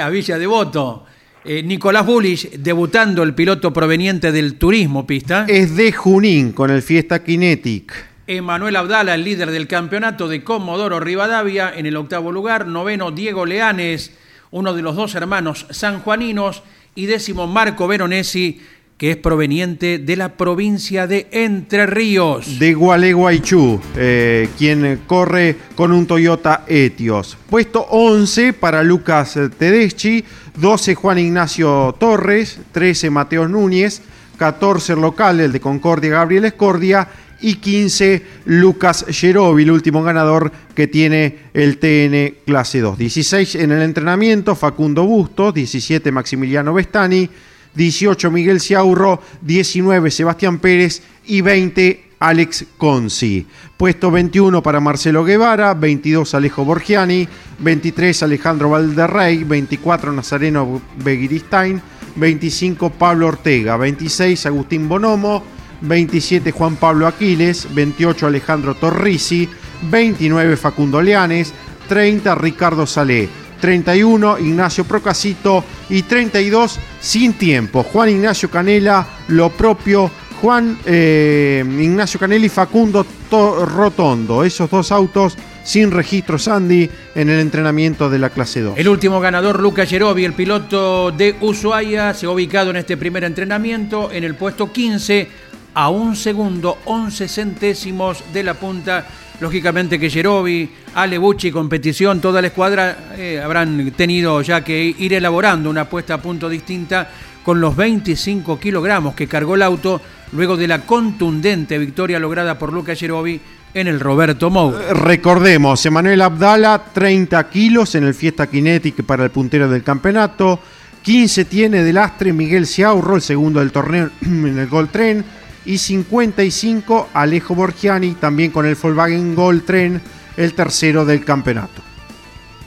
a Villa Devoto. Eh, Nicolás Bullich, debutando el piloto proveniente del turismo pista. Es de Junín con el Fiesta Kinetic. Emanuel Abdala, el líder del campeonato de Comodoro Rivadavia, en el octavo lugar. Noveno, Diego Leanes, uno de los dos hermanos sanjuaninos. Y décimo, Marco Veronesi, que es proveniente de la provincia de Entre Ríos. de Gualeguaychú, eh, quien corre con un Toyota Etios. Puesto 11 para Lucas Tedeschi, 12 Juan Ignacio Torres, 13 Mateo Núñez, 14 el local, el de Concordia Gabriel Escordia y 15 Lucas Gerovi, el último ganador que tiene el TN clase 2. 16 en el entrenamiento, Facundo Bustos, 17 Maximiliano Vestani, 18 Miguel Ciaurro, 19 Sebastián Pérez y 20 Alex Consi. Puesto 21 para Marcelo Guevara, 22 Alejo Borgiani, 23 Alejandro Valderrey, 24 Nazareno Begiristain, 25 Pablo Ortega, 26 Agustín Bonomo, 27 Juan Pablo Aquiles, 28 Alejandro Torrisi, 29 Facundo Leanes, 30 Ricardo Salé, 31 Ignacio Procasito y 32 sin tiempo. Juan Ignacio Canela, lo propio Juan eh, Ignacio Canela y Facundo To- Rotondo. Esos dos autos sin registro Sandy en el entrenamiento de la clase 2. El último ganador, Luca Gerovi, el piloto de Ushuaia, se ha ubicado en este primer entrenamiento en el puesto 15 a un segundo, 11 centésimos de la punta. Lógicamente que Gerovi, Ale Bucci, competición, toda la escuadra eh, habrán tenido ya que ir elaborando una puesta a punto distinta con los 25 kilogramos que cargó el auto luego de la contundente victoria lograda por Luca Gerovi en el Roberto Mou. Recordemos, Emanuel Abdala, 30 kilos en el Fiesta Kinetic para el puntero del campeonato. 15 tiene de lastre Miguel Ciaurro, el segundo del torneo [CLEARS THROAT] en el Gold Tren. Y 55 Alejo Borgiani, también con el Volkswagen Gold Tren, el tercero del campeonato.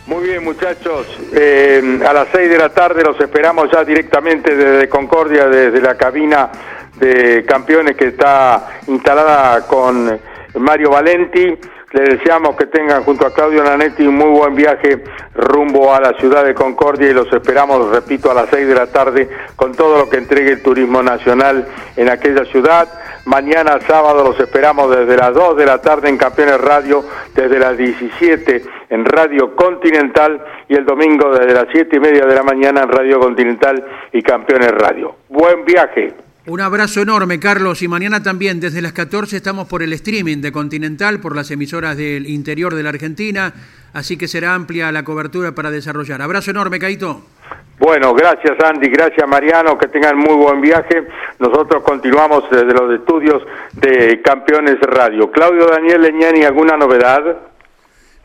Muy bien, muchachos. Eh, a las 6 de la tarde los esperamos ya directamente desde Concordia, desde la cabina de campeones que está instalada con Mario Valenti. Les deseamos que tengan junto a Claudio Nanetti un muy buen viaje rumbo a la ciudad de Concordia y los esperamos, repito, a las 6 de la tarde con todo lo que entregue el turismo nacional en aquella ciudad. Mañana sábado los esperamos desde las 2 de la tarde en Campeones Radio, desde las 17 en Radio Continental y el domingo desde las 7 y media de la mañana en Radio Continental y Campeones Radio. Buen viaje. Un abrazo enorme, Carlos. Y mañana también, desde las 14, estamos por el streaming de Continental, por las emisoras del interior de la Argentina. Así que será amplia la cobertura para desarrollar. Abrazo enorme, Caito. Bueno, gracias Andy, gracias Mariano, que tengan muy buen viaje. Nosotros continuamos desde los estudios de Campeones Radio. Claudio Daniel Leñani, ¿alguna novedad?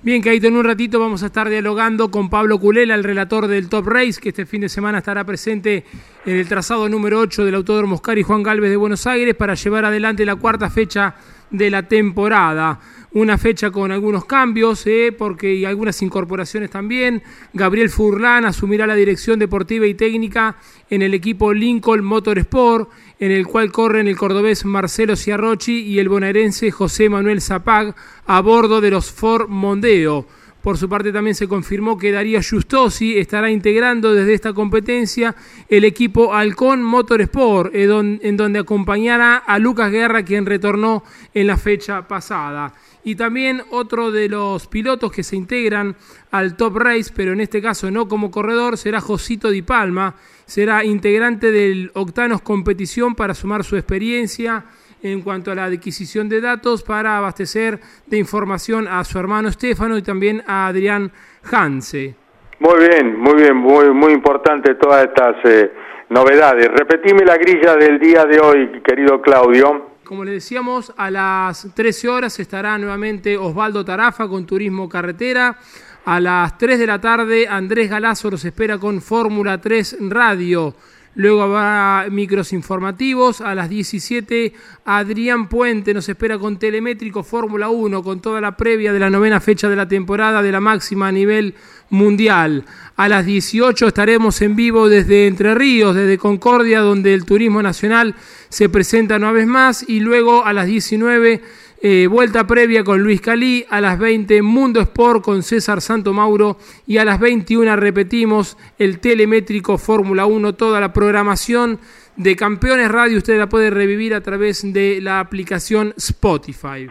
Bien, Caito, en un ratito vamos a estar dialogando con Pablo Culela, el relator del Top Race, que este fin de semana estará presente en el trazado número 8 del Autódromo Oscar y Juan Galvez de Buenos Aires para llevar adelante la cuarta fecha de la temporada. Una fecha con algunos cambios, eh, porque y algunas incorporaciones también. Gabriel Furlan asumirá la dirección deportiva y técnica en el equipo Lincoln Motorsport. En el cual corren el cordobés Marcelo Ciarrochi y el bonaerense José Manuel Zapag a bordo de los Ford Mondeo. Por su parte también se confirmó que Darío Justosi estará integrando desde esta competencia el equipo Halcón Motorsport, en donde acompañará a Lucas Guerra, quien retornó en la fecha pasada. Y también otro de los pilotos que se integran al Top Race, pero en este caso no como corredor, será Josito Di Palma. Será integrante del Octanos Competición para sumar su experiencia en cuanto a la adquisición de datos para abastecer de información a su hermano Estefano y también a Adrián Hanse. Muy bien, muy bien, muy, muy importante todas estas eh, novedades. Repetime la grilla del día de hoy, querido Claudio. Como le decíamos, a las 13 horas estará nuevamente Osvaldo Tarafa con Turismo Carretera. A las 3 de la tarde, Andrés Galazo los espera con Fórmula 3 Radio. Luego habrá micros informativos. A las 17, Adrián Puente nos espera con Telemétrico Fórmula 1, con toda la previa de la novena fecha de la temporada de la máxima a nivel mundial. A las 18 estaremos en vivo desde Entre Ríos, desde Concordia, donde el turismo nacional se presenta una vez más. Y luego a las 19 eh, vuelta previa con Luis Calí, a las 20 Mundo Sport con César Santo Mauro y a las 21 repetimos el telemétrico Fórmula 1, toda la programación de Campeones Radio usted la puede revivir a través de la aplicación Spotify.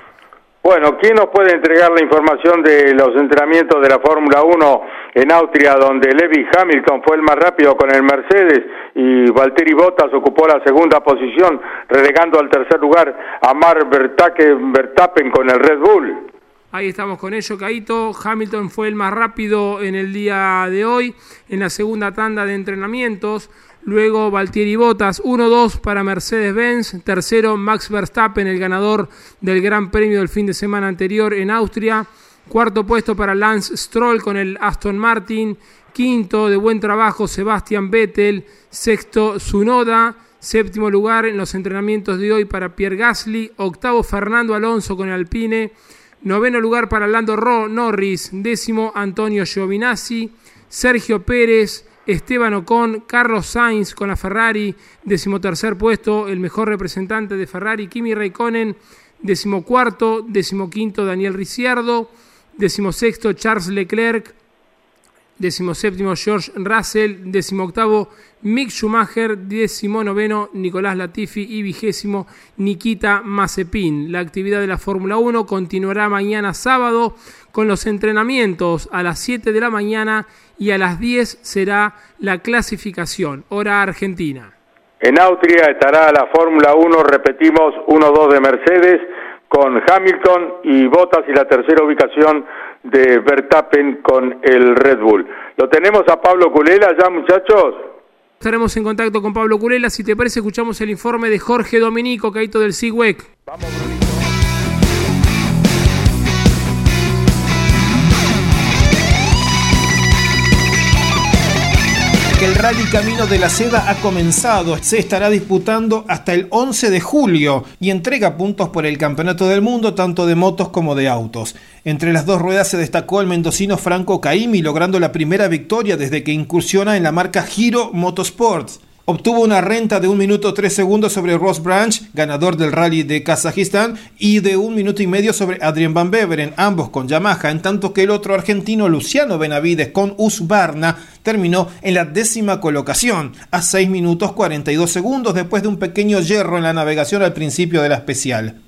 Bueno, ¿quién nos puede entregar la información de los entrenamientos de la Fórmula 1 en Austria, donde Levi Hamilton fue el más rápido con el Mercedes y Valtteri Bottas ocupó la segunda posición, relegando al tercer lugar a Mark Verstappen con el Red Bull? Ahí estamos con ello, Caito. Hamilton fue el más rápido en el día de hoy, en la segunda tanda de entrenamientos. Luego Valtieri Bottas, 1-2 para Mercedes-Benz. Tercero Max Verstappen, el ganador del Gran Premio del fin de semana anterior en Austria. Cuarto puesto para Lance Stroll con el Aston Martin. Quinto, de buen trabajo, Sebastian Vettel. Sexto, Zunoda. Séptimo lugar en los entrenamientos de hoy para Pierre Gasly. Octavo, Fernando Alonso con el Alpine. Noveno lugar para Lando Norris. Décimo, Antonio Giovinazzi. Sergio Pérez. Esteban Ocon, Carlos Sainz con la Ferrari, decimotercer puesto, el mejor representante de Ferrari, Kimi Raikkonen, decimocuarto, decimoquinto Daniel Ricciardo, decimosexto Charles Leclerc, decimoséptimo George Russell, decimoctavo Mick Schumacher, decimonoveno Nicolás Latifi y vigésimo Nikita Mazepin. La actividad de la Fórmula 1 continuará mañana sábado con los entrenamientos a las 7 de la mañana y a las 10 será la clasificación, hora argentina. En Austria estará la Fórmula 1, repetimos, 1-2 de Mercedes con Hamilton y Bottas y la tercera ubicación de Verstappen con el Red Bull. ¿Lo tenemos a Pablo Culela ya, muchachos? Estaremos en contacto con Pablo Culela. Si te parece, escuchamos el informe de Jorge Dominico, Caito del SIGWEC. Vamos, el Rally Camino de la Seda ha comenzado. Se estará disputando hasta el 11 de julio y entrega puntos por el Campeonato del Mundo tanto de motos como de autos. Entre las dos ruedas se destacó el mendocino Franco Caimi logrando la primera victoria desde que incursiona en la marca Giro Motorsports. Obtuvo una renta de un minuto tres segundos sobre Ross Branch, ganador del rally de Kazajistán, y de un minuto y medio sobre Adrian Van Beveren, ambos con Yamaha, en tanto que el otro argentino, Luciano Benavides, con Usbarna, terminó en la décima colocación, a 6 minutos 42 segundos después de un pequeño hierro en la navegación al principio de la especial.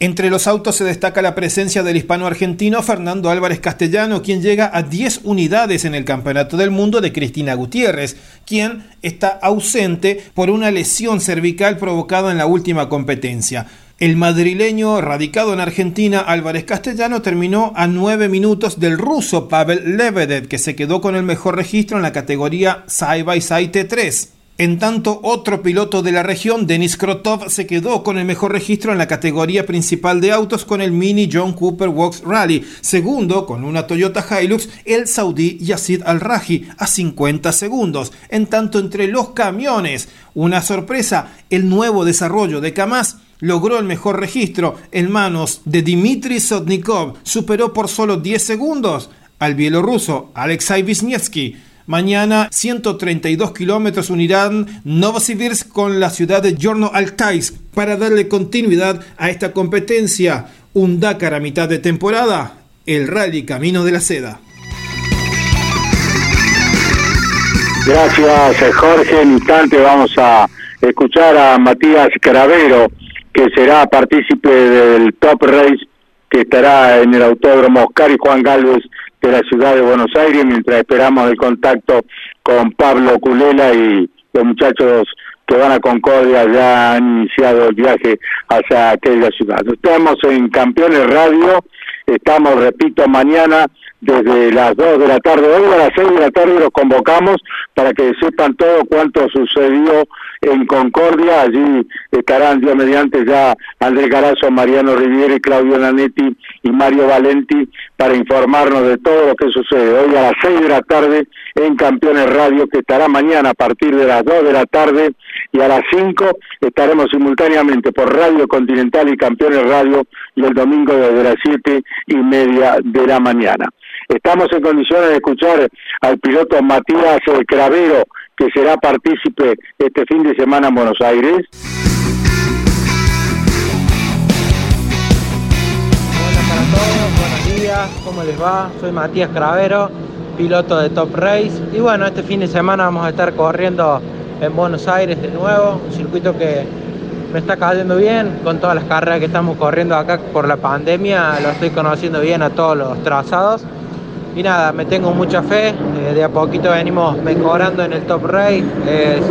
Entre los autos se destaca la presencia del hispano-argentino Fernando Álvarez Castellano, quien llega a 10 unidades en el Campeonato del Mundo de Cristina Gutiérrez, quien está ausente por una lesión cervical provocada en la última competencia. El madrileño radicado en Argentina, Álvarez Castellano, terminó a 9 minutos del ruso Pavel Lebedev, que se quedó con el mejor registro en la categoría Side by Side T3. En tanto, otro piloto de la región, Denis Krotov, se quedó con el mejor registro en la categoría principal de autos con el Mini John Cooper Works Rally. Segundo, con una Toyota Hilux, el saudí Yassid Al-Raji, a 50 segundos. En tanto, entre los camiones, una sorpresa, el nuevo desarrollo de Kamaz logró el mejor registro en manos de Dmitry Sotnikov. Superó por solo 10 segundos al bielorruso Alexei Wisniewski Mañana 132 kilómetros unirán Novosibirsk con la ciudad de Yorno Altais para darle continuidad a esta competencia. Un Dakar a mitad de temporada, el Rally Camino de la Seda. Gracias Jorge. En instante vamos a escuchar a Matías Cravero, que será partícipe del Top Race que estará en el Autódromo Oscar y Juan Galvez de la ciudad de Buenos Aires, mientras esperamos el contacto con Pablo Culela y los muchachos que van a Concordia ya han iniciado el viaje hacia aquella ciudad. Estamos en Campeones Radio, estamos, repito, mañana desde las 2 de la tarde, hoy a las 6 de la tarde los convocamos para que sepan todo cuánto sucedió en Concordia, allí estarán Dios mediante ya Andrés Garazo, Mariano Riviere, Claudio Nanetti y Mario Valenti para informarnos de todo lo que sucede hoy a las 6 de la tarde en Campeones Radio, que estará mañana a partir de las 2 de la tarde y a las 5 estaremos simultáneamente por Radio Continental y Campeones Radio y el domingo desde las 7 y media de la mañana. Estamos en condiciones de escuchar al piloto Matías Cravero, que será partícipe este fin de semana en Buenos Aires. Hola para todos, buenos días, ¿cómo les va? Soy Matías Cravero, piloto de Top Race. Y bueno, este fin de semana vamos a estar corriendo en Buenos Aires de nuevo, un circuito que me está cayendo bien con todas las carreras que estamos corriendo acá por la pandemia, lo estoy conociendo bien a todos los trazados y nada, me tengo mucha fe, eh, de a poquito venimos mejorando en el top race, es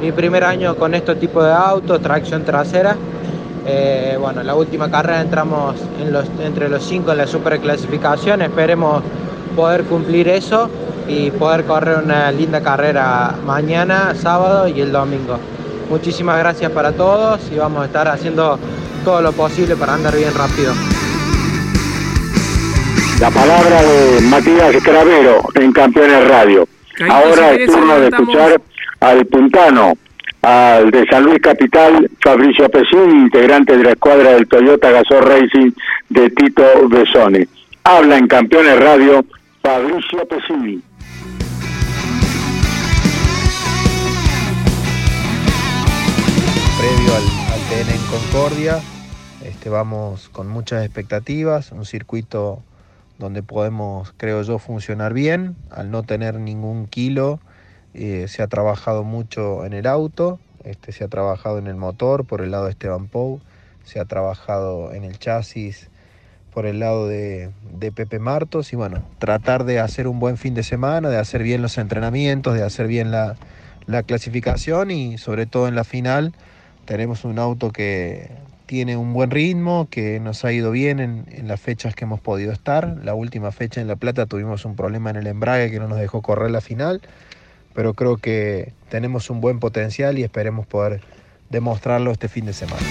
mi primer año con este tipo de auto, tracción trasera. Eh, bueno, la última carrera entramos entre los cinco en la super clasificación, esperemos poder cumplir eso y poder correr una linda carrera mañana, sábado y el domingo. Muchísimas gracias para todos y vamos a estar haciendo todo lo posible para andar bien rápido. La palabra de Matías Cravero en Campeones Radio. Ahora es turno de escuchar al puntano, al de San Luis Capital, Fabricio Pesini, integrante de la escuadra del Toyota Gasol Racing de Tito Besone. Habla en Campeones Radio Fabricio Pesini. Previo al, al TN en Concordia, este, vamos con muchas expectativas, un circuito donde podemos, creo yo, funcionar bien. Al no tener ningún kilo, eh, se ha trabajado mucho en el auto, este, se ha trabajado en el motor por el lado de Esteban Pou, se ha trabajado en el chasis por el lado de, de, Pepe Martos y bueno, tratar de hacer un buen fin de semana, de hacer bien los entrenamientos, de hacer bien la, la clasificación y sobre todo en la final tenemos un auto que tiene un buen ritmo, que nos ha ido bien en, las fechas que hemos podido estar. La última fecha en La Plata tuvimos un problema en el embrague que no nos dejó correr la final, pero creo que tenemos un buen potencial y esperemos poder demostrarlo este fin de semana.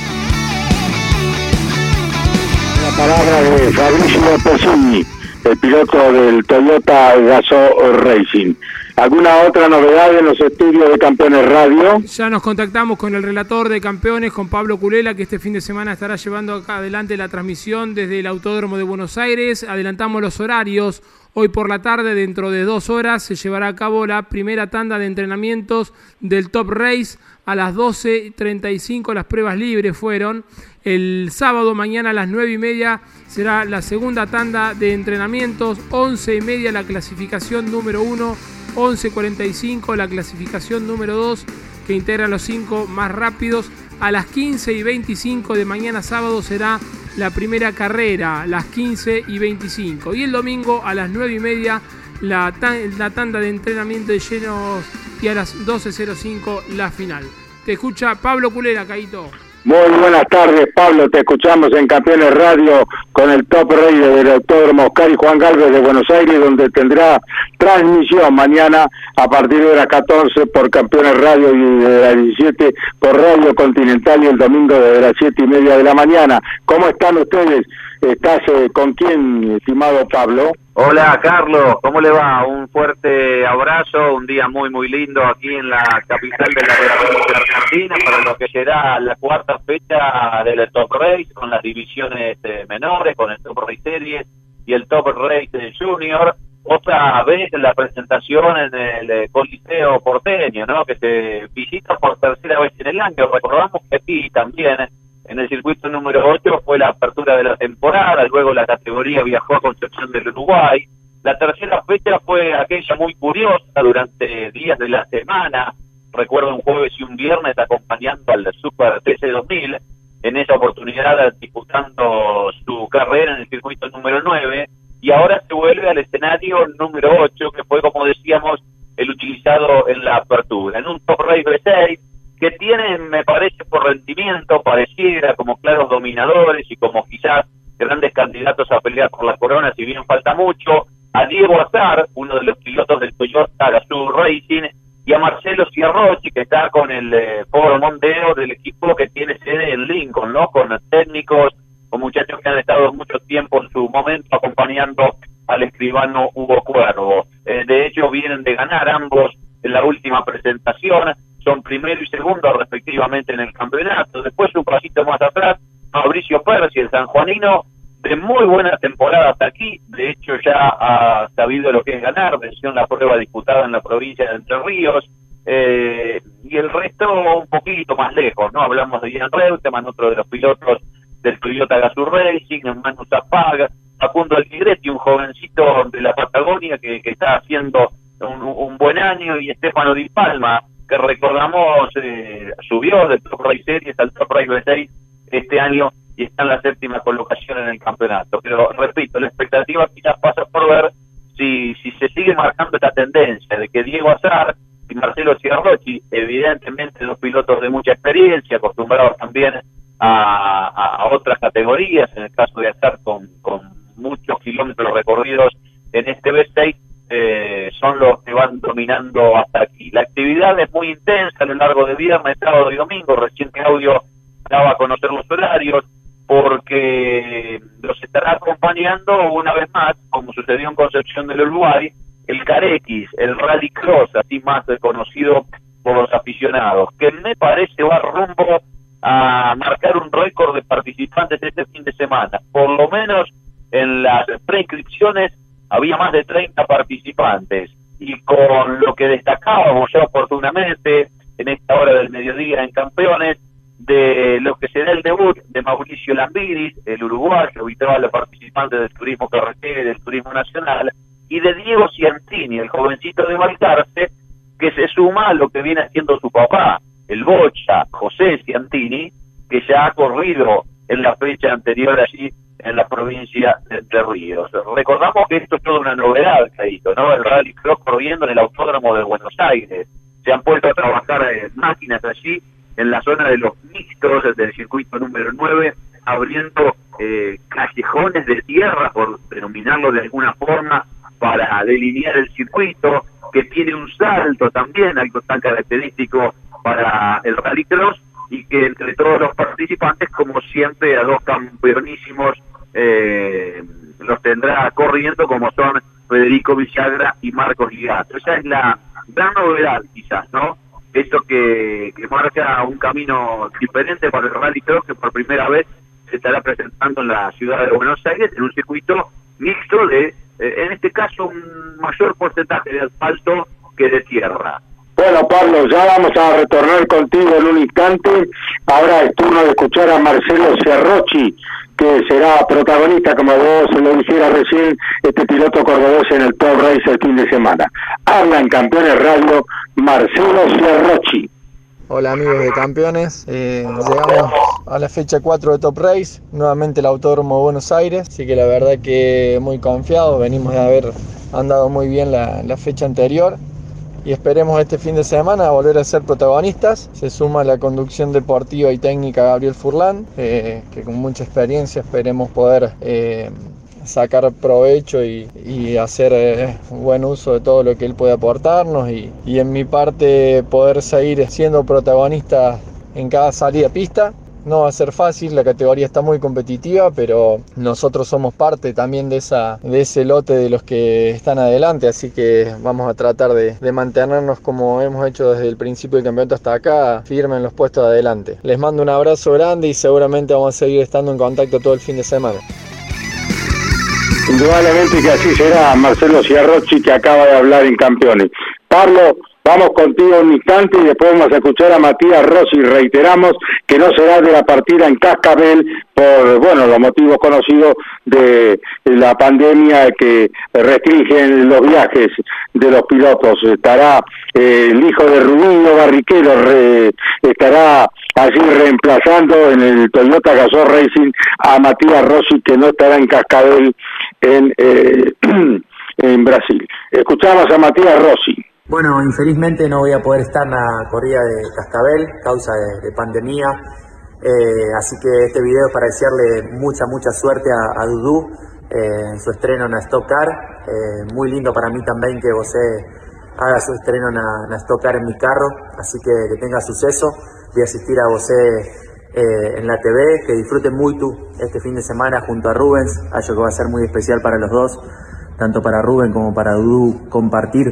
La palabra de Fabricio Pesini, el piloto del Toyota Gaso Racing. ¿Alguna otra novedad en los estudios de Campeones Radio? Ya nos contactamos con el relator de Campeones, con Pablo Culela, que este fin de semana estará llevando acá adelante la transmisión desde el Autódromo de Buenos Aires. Adelantamos los horarios. Hoy por la tarde, dentro de dos horas, se llevará a cabo la primera tanda de entrenamientos del Top Race. A las 12.35 las pruebas libres fueron. El sábado mañana a las 9 y media será la segunda tanda de entrenamientos. 11 y media la clasificación número 1 11.45 la clasificación número 2 que integra los 5 más rápidos. A las 15 y 25 de mañana sábado será la primera carrera, las 15 y 25. Y el domingo a las 9 y media la, la tanda de entrenamiento de llenos y a las 12.05 la final. Te escucha Pablo Culera, Caito. Muy buenas tardes, Pablo. Te escuchamos en Campeones Radio con el Top Rey del Autódromo Oscar y Juan Galvez de Buenos Aires, donde tendrá transmisión mañana a partir de las 14 por Campeones Radio y de las 17 por Radio Continental y el domingo desde las 7 y media de la mañana. ¿Cómo están ustedes? ¿Estás con quién, estimado Pablo? Hola Carlos, ¿cómo le va? Un fuerte abrazo, un día muy muy lindo aquí en la capital de la República Argentina para lo que será la cuarta fecha del Top Race con las divisiones eh, menores, con el Top Race Series y el Top Race Junior. otra vez la presentación en el eh, Coliseo porteño, ¿no? Que se visita por tercera vez en el año. Recordamos que aquí también en el circuito número 8 fue la apertura de la temporada, luego la categoría viajó a Concepción del Uruguay. La tercera fecha fue aquella muy curiosa durante días de la semana, recuerdo un jueves y un viernes acompañando al Super TC 2000, en esa oportunidad disputando su carrera en el circuito número 9, y ahora se vuelve al escenario número 8, que fue, como decíamos, el utilizado en la apertura, en un Top Race B6, que tienen, me parece, por rendimiento, pareciera como claros dominadores y como quizás grandes candidatos a pelear por la corona, si bien falta mucho, a Diego Azar, uno de los pilotos del Toyota Gazoo Racing, y a Marcelo Ciarrochi, que está con el eh, Foro Mondeo del equipo que tiene sede en Lincoln, ¿no? Con técnicos, con muchachos que han estado mucho tiempo en su momento acompañando al escribano Hugo Cuervo. Eh, de hecho, vienen de ganar ambos en la última presentación son primero y segundo respectivamente en el campeonato. Después un pasito más atrás, Mauricio Percy, el sanjuanino, de muy buena temporada hasta aquí, de hecho ya ha sabido lo que es ganar, venció en la prueba disputada en la provincia de Entre Ríos, eh, y el resto un poquito más lejos, ¿no? Hablamos de Ian Reutemann, otro de los pilotos del Toyota Gazoo Racing, Manu Zapag, Facundo Altigretti, un jovencito de la Patagonia que, está haciendo un, buen año, y Estefano Di Palma, que recordamos eh, subió del Top Race Series al Top Race 6 este año y está en la séptima colocación en el campeonato. Pero repito, la expectativa quizás pasa por ver si, si se sigue marcando esta tendencia de que Diego Azar y Marcelo Ciarrochi, evidentemente dos pilotos de mucha experiencia, acostumbrados también a, a, otras categorías, en el caso de Azar con, con muchos kilómetros recorridos en este B6, eh, son los que van dominando hasta aquí. La actividad es muy intensa a lo largo de viernes, sábado y domingo. Reciente audio daba a conocer los horarios porque los estará acompañando una vez más, como sucedió en Concepción del Uruguay, el Carex, el Rally Cross, así más conocido por los aficionados, que me parece va rumbo a marcar un récord de participantes este fin de semana. Por lo menos en las preinscripciones había más de 30 participantes. Y con lo que destacábamos ya oportunamente en esta hora del mediodía en Campeones, de lo que será el debut de Mauricio Lambiris, el uruguayo, habitual participante del turismo carretera y del turismo nacional, y de Diego Ciantini, el jovencito de Balcarce, que se suma a lo que viene haciendo su papá, el bocha José Ciantini, que ya ha corrido en la fecha anterior allí en la provincia de Entre Ríos. Recordamos que esto es toda una novedad, Caíto, ¿no? El Rally Cross corriendo en el Autódromo de Buenos Aires. Se han puesto a trabajar eh, máquinas allí en la zona de los mixtos del circuito número 9, abriendo eh, callejones de tierra, por denominarlo de alguna forma, para delinear el circuito, que tiene un salto también, algo tan característico para el Rally Cross, y que entre todos los participantes, como siempre, a dos campeonísimos eh, los tendrá corriendo, como son Federico Villagra y Marcos Ligato. Esa es la gran novedad, quizás, ¿no? Esto que, marca un camino diferente para el Rally Cross, que por primera vez se estará presentando en la ciudad de Buenos Aires, en un circuito mixto de, eh, en este caso, un mayor porcentaje de asfalto que de tierra. Bueno, Pablo, ya vamos a retornar contigo en un instante. Ahora es turno de escuchar a Marcelo Cerrochi, que será protagonista, como vos lo dijera recién, este piloto cordobés en el Top Race el fin de semana. Habla en Campeones Radio Marcelo Cerrochi. Hola amigos de Campeones, eh, llegamos a la fecha 4 de Top Race, nuevamente el Autódromo Buenos Aires, así que la verdad que muy confiado, venimos de haber andado muy bien la, la fecha anterior y esperemos este fin de semana volver a ser protagonistas. Se suma la conducción deportiva y técnica Gabriel Furlan, eh, que con mucha experiencia esperemos poder eh, sacar provecho y, hacer eh, buen uso de todo lo que él puede aportarnos y, y en mi parte poder seguir siendo protagonista en cada salida pista no va a ser fácil, la categoría está muy competitiva, pero nosotros somos parte también de, esa, de ese lote de los que están adelante, así que vamos a tratar de, mantenernos como hemos hecho desde el principio del campeonato hasta acá, firme en los puestos de adelante. Les mando un abrazo grande y seguramente vamos a seguir estando en contacto todo el fin de semana. Indudablemente que así será Marcelo Ciarrochi que acaba de hablar en Campeones. Vamos contigo un instante y después vamos a escuchar a Matías Rossi. Reiteramos que no será de la partida en Cascabel por, bueno, los motivos conocidos de la pandemia que restringen los viajes de los pilotos. Estará eh, el hijo de Rubino Barriquero, estará allí reemplazando en el Toyota Gazoo Racing a Matías Rossi que no estará en Cascabel en, eh, [CLEARS THROAT] en Brasil. Escuchamos a Matías Rossi. Bueno, infelizmente no voy a poder estar en la corrida de Cascabel, causa de, pandemia. Eh, así que este video es para desearle mucha, mucha suerte a, a Dudú eh, en su estreno en Stock Car. Eh, muy lindo para mí también que vos haga su estreno en la, Stock Car en mi carro. Así que que tenga suceso. Voy a asistir a vos en la TV. Que disfruten mucho este fin de semana junto a Rubens. Algo que va a ser muy especial para los dos, tanto para Rubén como para Dudú compartir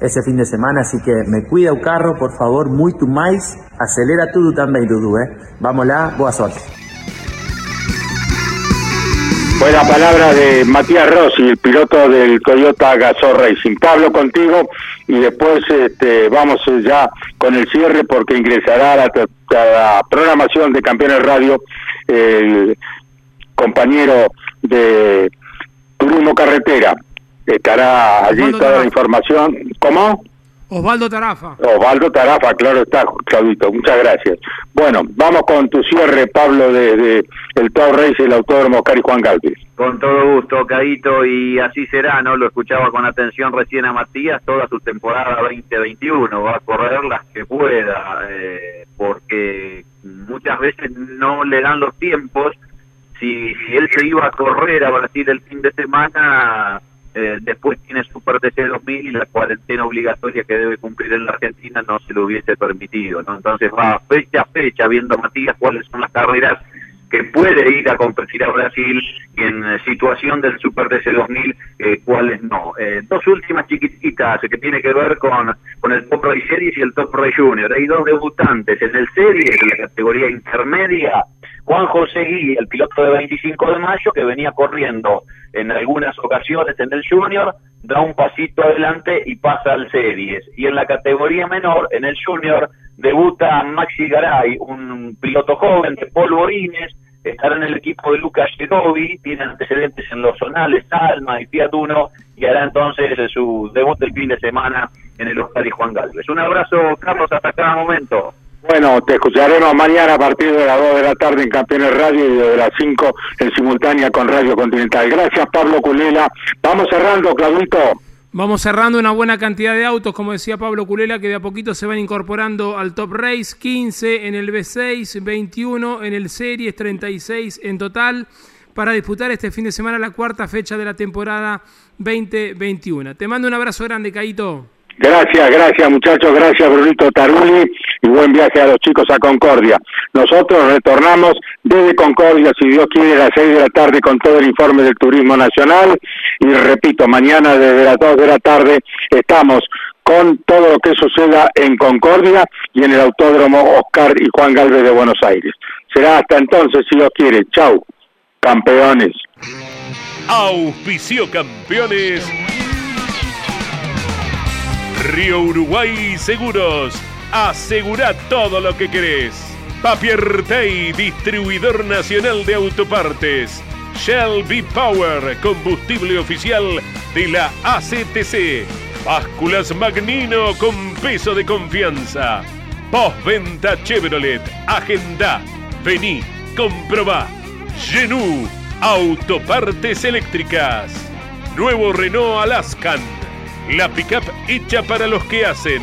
ese fin de semana, así que me cuida el carro, por favor, muy tu mais, acelera todo también, Dudu, eh. Vámonos, boa suerte. Fue la palabra de Matías Rossi, el piloto del Toyota Gazoo Racing. Pablo, contigo y después este, vamos ya con el cierre porque ingresará a la, programación de Campeones Radio el compañero de Turismo Carretera, estará allí toda la información. ¿Cómo? Osvaldo Tarafa. Osvaldo Tarafa, claro está, Claudito, muchas gracias. Bueno, vamos con tu cierre, Pablo, de, el Top Race, el Autódromo Cari Juan Galvez. Con todo gusto, Caito, y así será, ¿no? Lo escuchaba con atención recién a Matías, toda su temporada 2021, va a correr las que pueda, eh, porque muchas veces no le dan los tiempos. Si, si él se iba a correr a Brasil el fin de semana, eh, después tiene Super TC 2000 y la cuarentena obligatoria que debe cumplir en la Argentina no se lo hubiese permitido, ¿no? Entonces va fecha a fecha viendo Matías cuáles son las carreras que puede ir a competir a Brasil y en situación del Super TC 2000 eh, cuáles no. Eh, dos últimas chiquititas que tiene que ver con, con el Top Race Series y el Top Race Junior. Hay dos debutantes en el Series, en la categoría intermedia, Juan José Gui, el piloto de 25 de mayo, que venía corriendo en algunas ocasiones en el Junior, da un pasito adelante y pasa al Series. Y en la categoría menor, en el Junior, debuta Maxi Garay, un piloto joven de polvorines, estará en el equipo de Lucas Gerovi, tiene antecedentes en los zonales, Alma y Fiat Uno, y hará entonces su debut del fin de semana en el Oscar y Juan Galvez. Un abrazo, Carlos, hasta cada momento. Bueno, te escucharemos mañana a partir de las 2 de la tarde en Campeones Radio y de las 5 en simultánea con Radio Continental. Gracias, Pablo Culela. Vamos cerrando, Claudito. Vamos cerrando una buena cantidad de autos, como decía Pablo Culela, que de a poquito se van incorporando al Top Race, 15 en el B6, 21 en el Series, 36 en total, para disputar este fin de semana la cuarta fecha de la temporada 2021. Te mando un abrazo grande, Caito. Gracias, gracias muchachos, gracias Brunito Taruli y buen viaje a los chicos a Concordia. Nosotros retornamos desde Concordia, si Dios quiere, a las seis de la tarde con todo el informe del turismo nacional y repito, mañana desde las dos de la tarde estamos con todo lo que suceda en Concordia y en el Autódromo Oscar y Juan Galvez de Buenos Aires. Será hasta entonces, si Dios quiere. Chau, campeones. Auspicio campeones Río Uruguay Seguros. Asegura todo lo que querés. Papier Tay, distribuidor nacional de autopartes. Shell V-Power, combustible oficial de la ACTC. Básculas Magnino con peso de confianza. Postventa Chevrolet. Agenda. Vení, comprobá. Genú, autopartes eléctricas. Nuevo Renault Alaskan la pickup hecha para los que hacen.